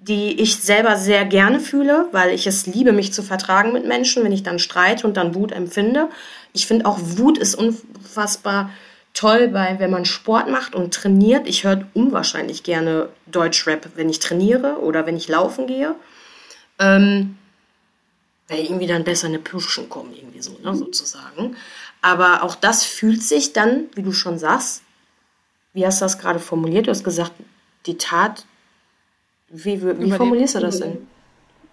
die ich selber sehr gerne fühle, weil ich es liebe, mich zu vertragen mit Menschen, wenn ich dann streite und dann Wut empfinde. Ich finde auch Wut ist unfassbar toll bei, wenn man Sport macht und trainiert. Ich höre unwahrscheinlich gerne Deutschrap, wenn ich trainiere oder wenn ich laufen gehe. Ähm, weil irgendwie dann besser eine Puschen kommen, irgendwie so, ne, sozusagen. Aber auch das fühlt sich dann, wie du schon sagst, wie hast du das gerade formuliert? Du hast gesagt, die Tat, wie, wie formulierst du das denn?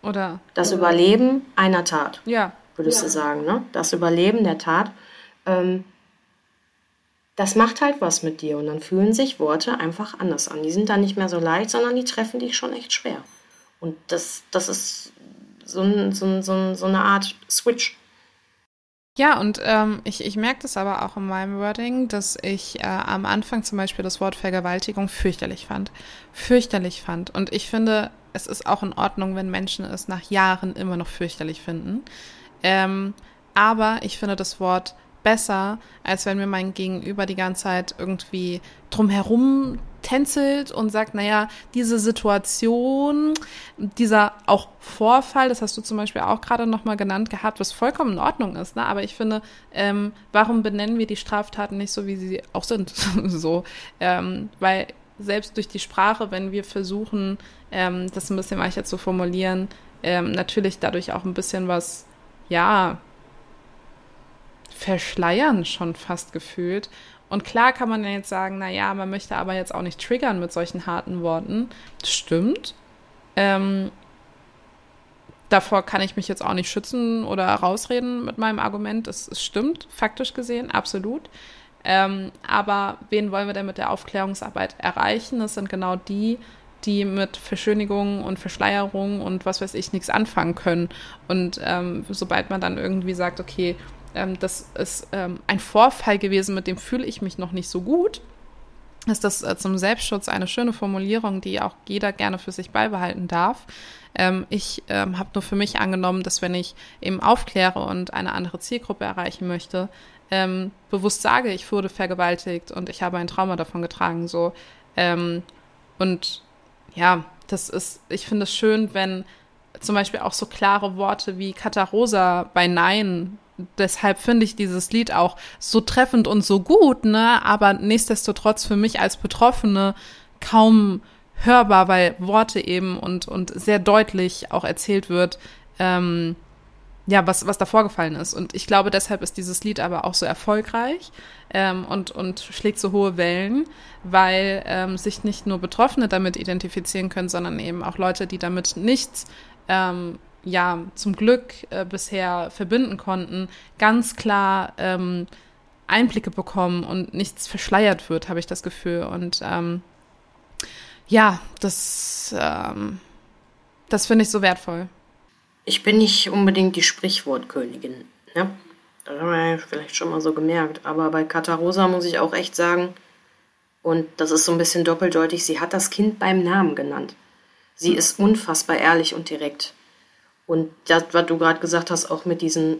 Oder? Das Überleben einer Tat. Ja. Würdest ja. du sagen, ne? Das Überleben der Tat. Ähm, das macht halt was mit dir und dann fühlen sich Worte einfach anders an. Die sind dann nicht mehr so leicht, sondern die treffen dich schon echt schwer. Und das, das ist so, so, so, so eine Art Switch. Ja, und ähm, ich, ich merke das aber auch in meinem Wording, dass ich äh, am Anfang zum Beispiel das Wort Vergewaltigung fürchterlich fand. Fürchterlich fand. Und ich finde, es ist auch in Ordnung, wenn Menschen es nach Jahren immer noch fürchterlich finden. Ähm, aber ich finde das Wort besser, als wenn mir mein Gegenüber die ganze Zeit irgendwie drumherum tänzelt und sagt, naja, diese Situation, dieser auch Vorfall, das hast du zum Beispiel auch gerade nochmal genannt gehabt, was vollkommen in Ordnung ist, ne? aber ich finde, ähm, warum benennen wir die Straftaten nicht so, wie sie auch sind? so, ähm, weil selbst durch die Sprache, wenn wir versuchen, ähm, das ein bisschen weicher zu formulieren, ähm, natürlich dadurch auch ein bisschen was, ja, verschleiern schon fast gefühlt. Und klar kann man jetzt sagen, na ja, man möchte aber jetzt auch nicht triggern mit solchen harten Worten. Das stimmt. Ähm, davor kann ich mich jetzt auch nicht schützen oder rausreden mit meinem Argument. Es, es stimmt, faktisch gesehen, absolut. Ähm, aber wen wollen wir denn mit der Aufklärungsarbeit erreichen? Das sind genau die, die mit Verschönigungen und Verschleierungen und was weiß ich nichts anfangen können. Und ähm, sobald man dann irgendwie sagt, okay, ähm, das ist ähm, ein Vorfall gewesen, mit dem fühle ich mich noch nicht so gut, ist das äh, zum Selbstschutz eine schöne Formulierung, die auch jeder gerne für sich beibehalten darf. Ähm, ich ähm, habe nur für mich angenommen, dass wenn ich eben aufkläre und eine andere Zielgruppe erreichen möchte, ähm, bewusst sage, ich wurde vergewaltigt und ich habe ein Trauma davon getragen, so. Ähm, und ja, das ist, ich finde es schön, wenn zum Beispiel auch so klare Worte wie Katarosa bei Nein deshalb finde ich dieses Lied auch so treffend und so gut, ne? Aber nichtsdestotrotz für mich als Betroffene kaum hörbar, weil Worte eben und, und sehr deutlich auch erzählt wird, ähm, ja, was, was da vorgefallen ist. Und ich glaube, deshalb ist dieses Lied aber auch so erfolgreich ähm, und, und schlägt so hohe Wellen, weil ähm, sich nicht nur Betroffene damit identifizieren können, sondern eben auch Leute, die damit nichts, ähm, ja, zum Glück äh, bisher verbinden konnten, ganz klar ähm, Einblicke bekommen und nichts verschleiert wird, habe ich das Gefühl. Und ähm, ja, das, ähm, das finde ich so wertvoll. Ich bin nicht unbedingt die Sprichwortkönigin. Ne? Das haben wir ja vielleicht schon mal so gemerkt. Aber bei Katarosa muss ich auch echt sagen, und das ist so ein bisschen doppeldeutig, sie hat das Kind beim Namen genannt. Sie ist unfassbar ehrlich und direkt. Und das, was du gerade gesagt hast, auch mit diesen,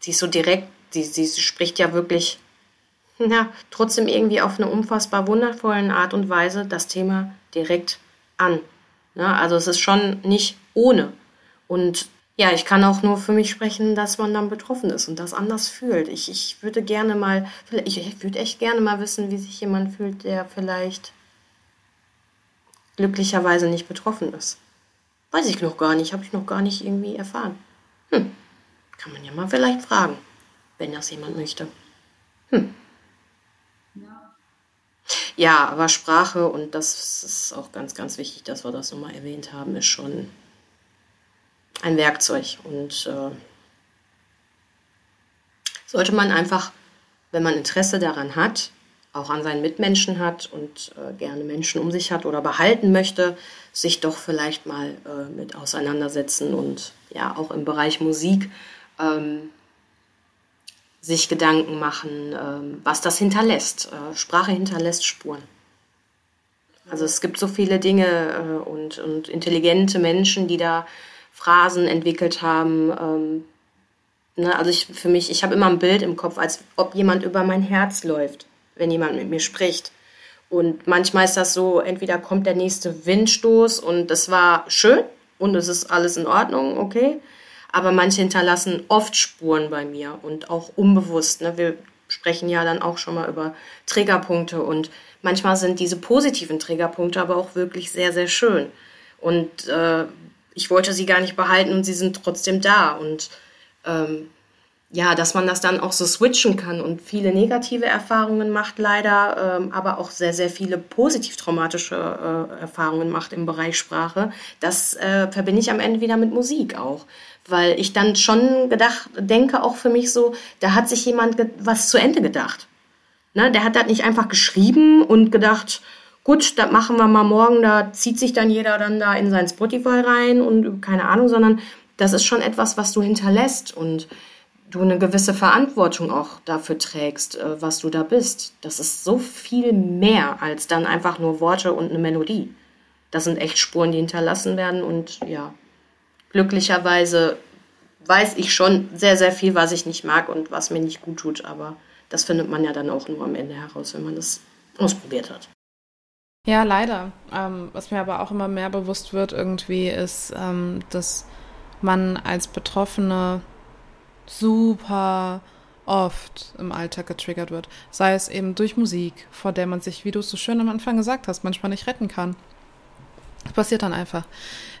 sie ist so direkt, sie, sie spricht ja wirklich, ja, trotzdem irgendwie auf eine unfassbar wundervollen Art und Weise das Thema direkt an. Ne? Also es ist schon nicht ohne. Und ja, ich kann auch nur für mich sprechen, dass man dann betroffen ist und das anders fühlt. Ich, ich würde gerne mal, ich würde echt gerne mal wissen, wie sich jemand fühlt, der vielleicht glücklicherweise nicht betroffen ist. Weiß ich noch gar nicht, habe ich noch gar nicht irgendwie erfahren. Hm, kann man ja mal vielleicht fragen, wenn das jemand möchte. Hm. Ja, aber Sprache, und das ist auch ganz, ganz wichtig, dass wir das nochmal erwähnt haben, ist schon ein Werkzeug. Und äh, sollte man einfach, wenn man Interesse daran hat, auch an seinen Mitmenschen hat und äh, gerne Menschen um sich hat oder behalten möchte, sich doch vielleicht mal äh, mit auseinandersetzen und ja auch im Bereich Musik ähm, sich Gedanken machen, ähm, was das hinterlässt. Äh, Sprache hinterlässt Spuren. Also es gibt so viele Dinge äh, und, und intelligente Menschen, die da Phrasen entwickelt haben. Ähm, ne, also ich, für mich, ich habe immer ein Bild im Kopf, als ob jemand über mein Herz läuft, wenn jemand mit mir spricht. Und manchmal ist das so, entweder kommt der nächste Windstoß und das war schön und es ist alles in Ordnung, okay. Aber manche hinterlassen oft Spuren bei mir und auch unbewusst. Ne? Wir sprechen ja dann auch schon mal über Triggerpunkte und manchmal sind diese positiven Triggerpunkte aber auch wirklich sehr, sehr schön. Und äh, ich wollte sie gar nicht behalten und sie sind trotzdem da. Und ähm, ja, dass man das dann auch so switchen kann und viele negative Erfahrungen macht, leider, ähm, aber auch sehr, sehr viele positiv traumatische äh, Erfahrungen macht im Bereich Sprache, das äh, verbinde ich am Ende wieder mit Musik auch. Weil ich dann schon gedacht, denke auch für mich so, da hat sich jemand was zu Ende gedacht. Ne? Der hat das nicht einfach geschrieben und gedacht, gut, das machen wir mal morgen, da zieht sich dann jeder dann da in sein Spotify rein und keine Ahnung, sondern das ist schon etwas, was du hinterlässt und du eine gewisse Verantwortung auch dafür trägst, äh, was du da bist. Das ist so viel mehr als dann einfach nur Worte und eine Melodie. Das sind echt Spuren, die hinterlassen werden und ja, glücklicherweise weiß ich schon sehr, sehr viel, was ich nicht mag und was mir nicht gut tut, aber das findet man ja dann auch nur am Ende heraus, wenn man das ausprobiert hat. Ja, leider. Ähm, was mir aber auch immer mehr bewusst wird irgendwie, ist, ähm, dass man als Betroffene super oft im Alltag getriggert wird. Sei es eben durch Musik, vor der man sich, wie du es so schön am Anfang gesagt hast, manchmal nicht retten kann. Das passiert dann einfach.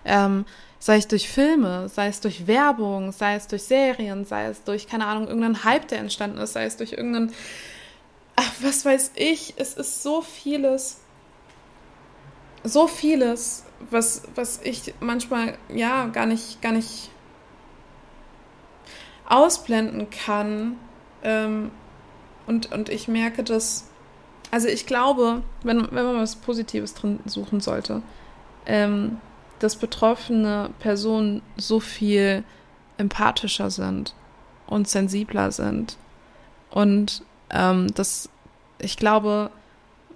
Ähm, sei es durch Filme, sei es durch Werbung, sei es durch Serien, sei es durch, keine Ahnung, irgendeinen Hype, der entstanden ist, sei es durch irgendeinen, ach, was weiß ich, es ist so vieles so vieles, was, was ich manchmal ja gar nicht, gar nicht ausblenden kann. Ähm, und, und ich merke, dass, also ich glaube, wenn, wenn man was Positives drin suchen sollte, ähm, dass betroffene Personen so viel empathischer sind und sensibler sind. Und ähm, das, ich glaube,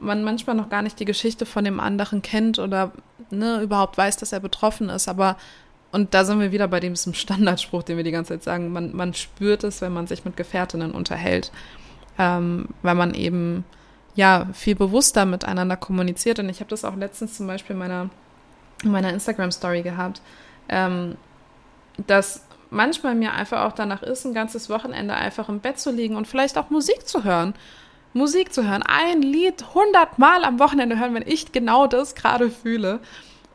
man manchmal noch gar nicht die Geschichte von dem anderen kennt oder ne, überhaupt weiß, dass er betroffen ist. Aber, und da sind wir wieder bei diesem Standardspruch, den wir die ganze Zeit sagen, man, man spürt es, wenn man sich mit Gefährtinnen unterhält, ähm, weil man eben ja viel bewusster miteinander kommuniziert. Und ich habe das auch letztens zum Beispiel in meiner, in meiner Instagram-Story gehabt, ähm, dass manchmal mir einfach auch danach ist, ein ganzes Wochenende einfach im Bett zu liegen und vielleicht auch Musik zu hören Musik zu hören. Ein Lied hundertmal am Wochenende hören, wenn ich genau das gerade fühle.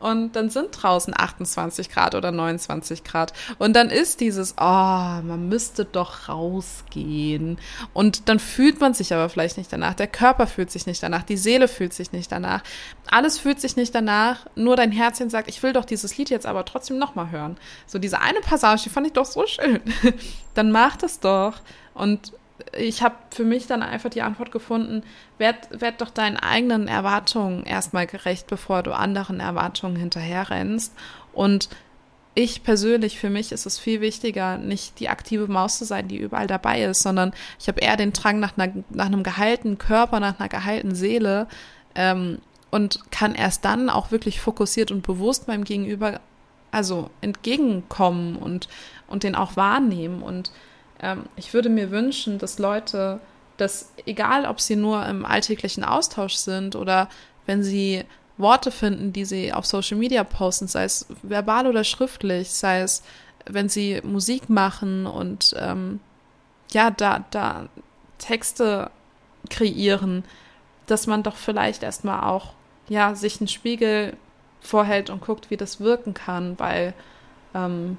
Und dann sind draußen 28 Grad oder 29 Grad. Und dann ist dieses, oh, man müsste doch rausgehen. Und dann fühlt man sich aber vielleicht nicht danach. Der Körper fühlt sich nicht danach. Die Seele fühlt sich nicht danach. Alles fühlt sich nicht danach. Nur dein Herzchen sagt, ich will doch dieses Lied jetzt aber trotzdem nochmal hören. So diese eine Passage, die fand ich doch so schön. dann mach das doch. Und ich habe für mich dann einfach die Antwort gefunden, werd, werd doch deinen eigenen Erwartungen erstmal gerecht, bevor du anderen Erwartungen hinterherrennst. Und ich persönlich, für mich ist es viel wichtiger, nicht die aktive Maus zu sein, die überall dabei ist, sondern ich habe eher den Drang nach, einer, nach einem geheilten Körper, nach einer geheilten Seele ähm, und kann erst dann auch wirklich fokussiert und bewusst meinem Gegenüber also entgegenkommen und, und den auch wahrnehmen und ähm, ich würde mir wünschen, dass Leute das, egal ob sie nur im alltäglichen Austausch sind oder wenn sie Worte finden, die sie auf Social Media posten, sei es verbal oder schriftlich, sei es, wenn sie Musik machen und ähm, ja, da, da Texte kreieren, dass man doch vielleicht erstmal auch ja, sich einen Spiegel vorhält und guckt, wie das wirken kann, weil, ähm,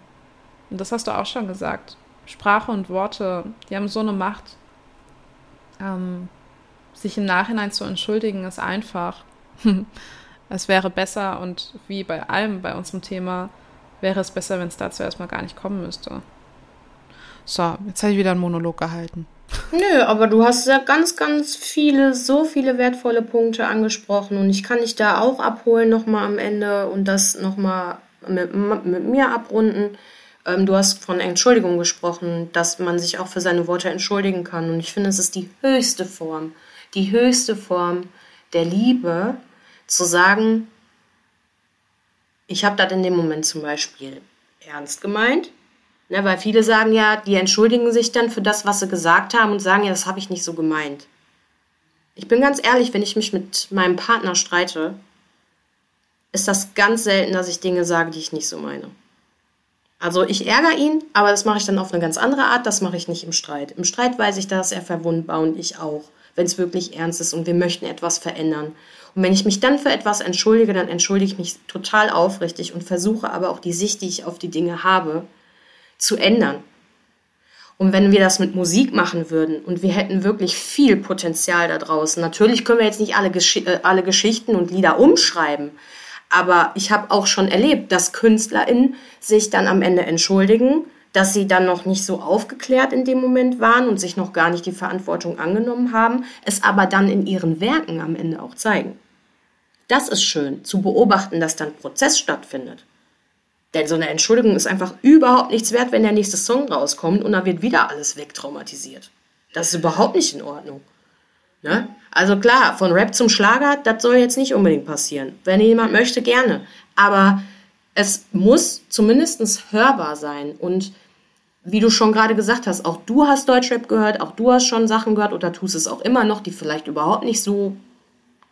das hast du auch schon gesagt, Sprache und Worte, die haben so eine Macht. Ähm, sich im Nachhinein zu entschuldigen, ist einfach. es wäre besser und wie bei allem bei unserem Thema, wäre es besser, wenn es dazu erstmal gar nicht kommen müsste. So, jetzt habe ich wieder einen Monolog gehalten. Nö, aber du hast ja ganz, ganz viele, so viele wertvolle Punkte angesprochen und ich kann dich da auch abholen nochmal am Ende und das nochmal mit, mit mir abrunden. Ähm, du hast von Entschuldigung gesprochen, dass man sich auch für seine Worte entschuldigen kann. Und ich finde, es ist die höchste Form, die höchste Form der Liebe, zu sagen, ich habe das in dem Moment zum Beispiel ernst gemeint. Ne, weil viele sagen ja, die entschuldigen sich dann für das, was sie gesagt haben und sagen ja, das habe ich nicht so gemeint. Ich bin ganz ehrlich, wenn ich mich mit meinem Partner streite, ist das ganz selten, dass ich Dinge sage, die ich nicht so meine. Also ich ärgere ihn, aber das mache ich dann auf eine ganz andere Art. Das mache ich nicht im Streit. Im Streit weiß ich, dass er verwundbar und ich auch, wenn es wirklich ernst ist und wir möchten etwas verändern. Und wenn ich mich dann für etwas entschuldige, dann entschuldige ich mich total aufrichtig und versuche aber auch die Sicht, die ich auf die Dinge habe, zu ändern. Und wenn wir das mit Musik machen würden und wir hätten wirklich viel Potenzial da draußen, natürlich können wir jetzt nicht alle, Gesch äh, alle Geschichten und Lieder umschreiben, aber ich habe auch schon erlebt, dass KünstlerInnen sich dann am Ende entschuldigen, dass sie dann noch nicht so aufgeklärt in dem Moment waren und sich noch gar nicht die Verantwortung angenommen haben, es aber dann in ihren Werken am Ende auch zeigen. Das ist schön, zu beobachten, dass dann Prozess stattfindet. Denn so eine Entschuldigung ist einfach überhaupt nichts wert, wenn der nächste Song rauskommt und dann wird wieder alles wegtraumatisiert. Das ist überhaupt nicht in Ordnung. Ne? Also klar, von Rap zum Schlager, das soll jetzt nicht unbedingt passieren. Wenn jemand möchte, gerne. Aber es muss zumindest hörbar sein. Und wie du schon gerade gesagt hast, auch du hast Deutschrap gehört, auch du hast schon Sachen gehört oder tust es auch immer noch, die vielleicht überhaupt nicht so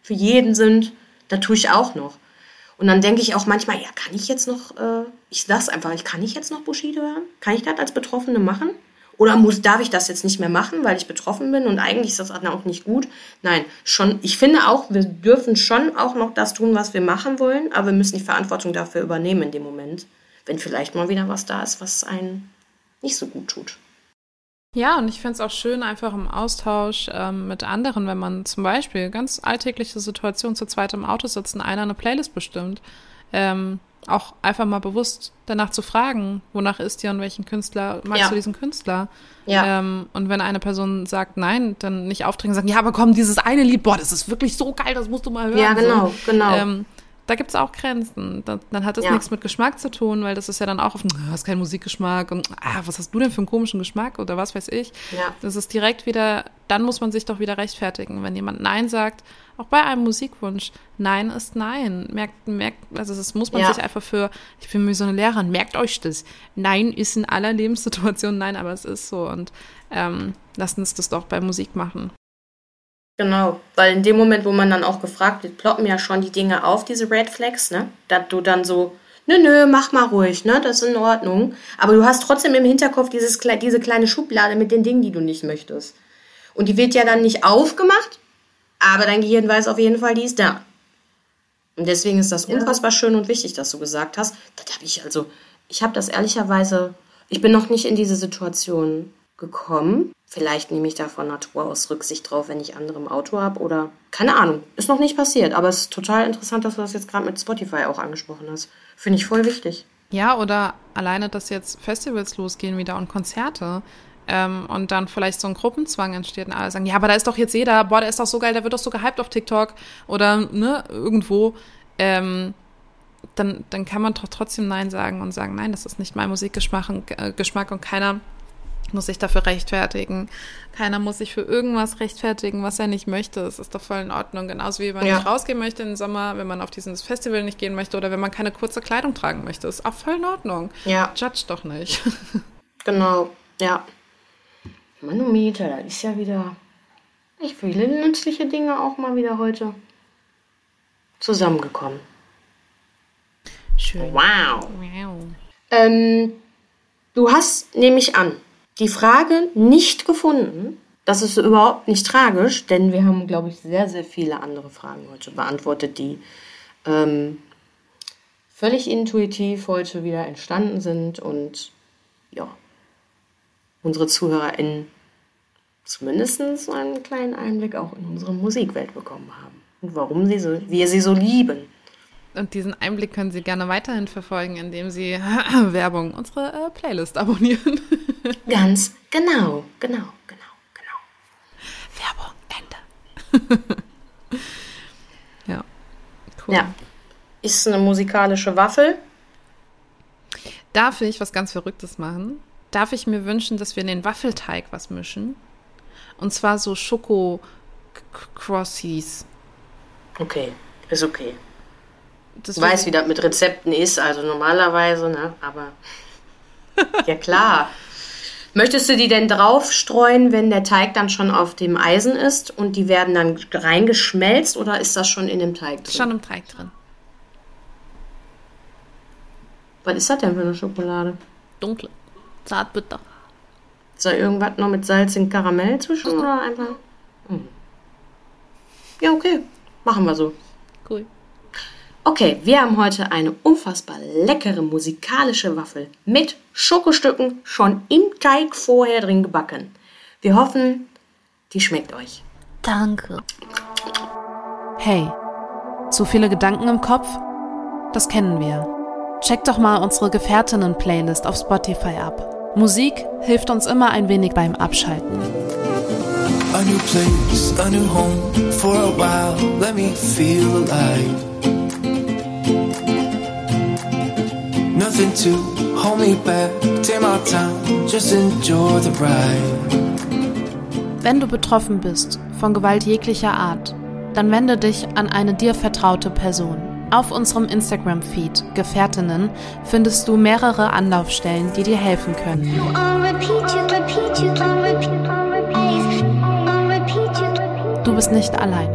für jeden sind. Da tue ich auch noch. Und dann denke ich auch manchmal, ja, kann ich jetzt noch, äh, ich sag's einfach, kann ich jetzt noch Bushido hören? Kann ich das als Betroffene machen? Oder muss, darf ich das jetzt nicht mehr machen, weil ich betroffen bin und eigentlich ist das auch nicht gut? Nein, schon, ich finde auch, wir dürfen schon auch noch das tun, was wir machen wollen, aber wir müssen die Verantwortung dafür übernehmen in dem Moment, wenn vielleicht mal wieder was da ist, was einen nicht so gut tut. Ja, und ich finde es auch schön, einfach im Austausch ähm, mit anderen, wenn man zum Beispiel ganz alltägliche Situationen zu zweit im Auto sitzt und einer eine Playlist bestimmt. Ähm, auch einfach mal bewusst danach zu fragen, wonach ist dir und welchen Künstler magst ja. du diesen Künstler? Ja. Ähm, und wenn eine Person sagt nein, dann nicht aufdringen und sagen, ja, aber komm, dieses eine Lied, boah, das ist wirklich so geil, das musst du mal hören. Ja, genau, so. genau. Ähm, da gibt es auch Grenzen. Da, dann hat das ja. nichts mit Geschmack zu tun, weil das ist ja dann auch auf, du hast keinen Musikgeschmack und ah, was hast du denn für einen komischen Geschmack oder was weiß ich. Ja. Das ist direkt wieder, dann muss man sich doch wieder rechtfertigen. Wenn jemand Nein sagt, auch bei einem Musikwunsch, Nein ist Nein. Merkt, merkt, also das muss man ja. sich einfach für, ich bin mir so eine Lehrerin, merkt euch das. Nein ist in aller Lebenssituationen Nein, aber es ist so. Und ähm, lasst uns das doch bei Musik machen. Genau, weil in dem Moment, wo man dann auch gefragt wird, ploppen ja schon die Dinge auf, diese Red Flags, ne? Dass du dann so, nö, nö, mach mal ruhig, ne? Das ist in Ordnung. Aber du hast trotzdem im Hinterkopf dieses, diese kleine Schublade mit den Dingen, die du nicht möchtest. Und die wird ja dann nicht aufgemacht, aber dein Gehirn weiß auf jeden Fall, die ist da. Und deswegen ist das unfassbar schön und wichtig, dass du gesagt hast. Das habe ich also, ich habe das ehrlicherweise, ich bin noch nicht in diese Situation gekommen. Vielleicht nehme ich da von Natur aus Rücksicht drauf, wenn ich andere im Auto habe oder keine Ahnung. Ist noch nicht passiert, aber es ist total interessant, dass du das jetzt gerade mit Spotify auch angesprochen hast. Finde ich voll wichtig. Ja, oder alleine, dass jetzt Festivals losgehen wieder und Konzerte. Ähm, und dann vielleicht so ein Gruppenzwang entsteht und alle sagen, ja, aber da ist doch jetzt jeder, boah, der ist doch so geil, der wird doch so gehypt auf TikTok oder ne, irgendwo. Ähm, dann, dann kann man doch trotzdem Nein sagen und sagen, nein, das ist nicht mein Musikgeschmack und, äh, und keiner muss sich dafür rechtfertigen. Keiner muss sich für irgendwas rechtfertigen, was er nicht möchte. Es ist doch voll in Ordnung. Genauso wie man Ja. nicht rausgehen möchte im Sommer, wenn man auf dieses Festival nicht gehen möchte oder wenn man keine kurze Kleidung tragen möchte. Ist auch voll in Ordnung. Ja. Judge doch nicht. Genau, ja. Manometer, da ist ja wieder echt viele nützliche Dinge auch mal wieder heute zusammengekommen. Schön. Wow. Wow. Ähm, du hast, nehme ich an, die Frage nicht gefunden. Das ist überhaupt nicht tragisch, denn wir haben, glaube ich, sehr, sehr viele andere Fragen heute beantwortet, die ähm, völlig intuitiv heute wieder entstanden sind und ja, unsere ZuhörerInnen zumindest einen kleinen Einblick auch in unsere Musikwelt bekommen haben und warum sie so, wir sie so lieben. Und diesen Einblick können Sie gerne weiterhin verfolgen, indem Sie Werbung, unsere äh, Playlist abonnieren. Ganz genau, genau, genau, genau. Werbung, Ende. ja, cool. Ja. Ist eine musikalische Waffel. Darf ich was ganz Verrücktes machen? Darf ich mir wünschen, dass wir in den Waffelteig was mischen? Und zwar so Schoko-Crossies. Okay, ist okay. Ich weiß, wie das mit Rezepten ist, also normalerweise, ne? Aber. ja, klar. Möchtest du die denn draufstreuen, wenn der Teig dann schon auf dem Eisen ist und die werden dann reingeschmelzt oder ist das schon in dem Teig drin? schon im Teig drin. Was ist das denn für eine Schokolade? Dunkle. Zartbitter. Ist da irgendwas noch mit Salz und Karamell zwischen oder einfach? Hm. Ja, okay. Machen wir so. Okay, wir haben heute eine unfassbar leckere musikalische Waffel mit Schokostücken schon im Teig vorher drin gebacken. Wir hoffen, die schmeckt euch. Danke. Hey, zu viele Gedanken im Kopf? Das kennen wir. Check doch mal unsere Gefährtinnen-Playlist auf Spotify ab. Musik hilft uns immer ein wenig beim Abschalten. A new place, a new home for a while. Let me feel alive. Nothing to hold me back. Take my time, just enjoy the ride. Wenn du betroffen bist von Gewalt jeglicher Art, dann wende dich an eine dir vertraute Person. Auf unserem Instagram-Feed Gefährtinnen findest du mehrere Anlaufstellen, die dir helfen können. Du bist nicht allein.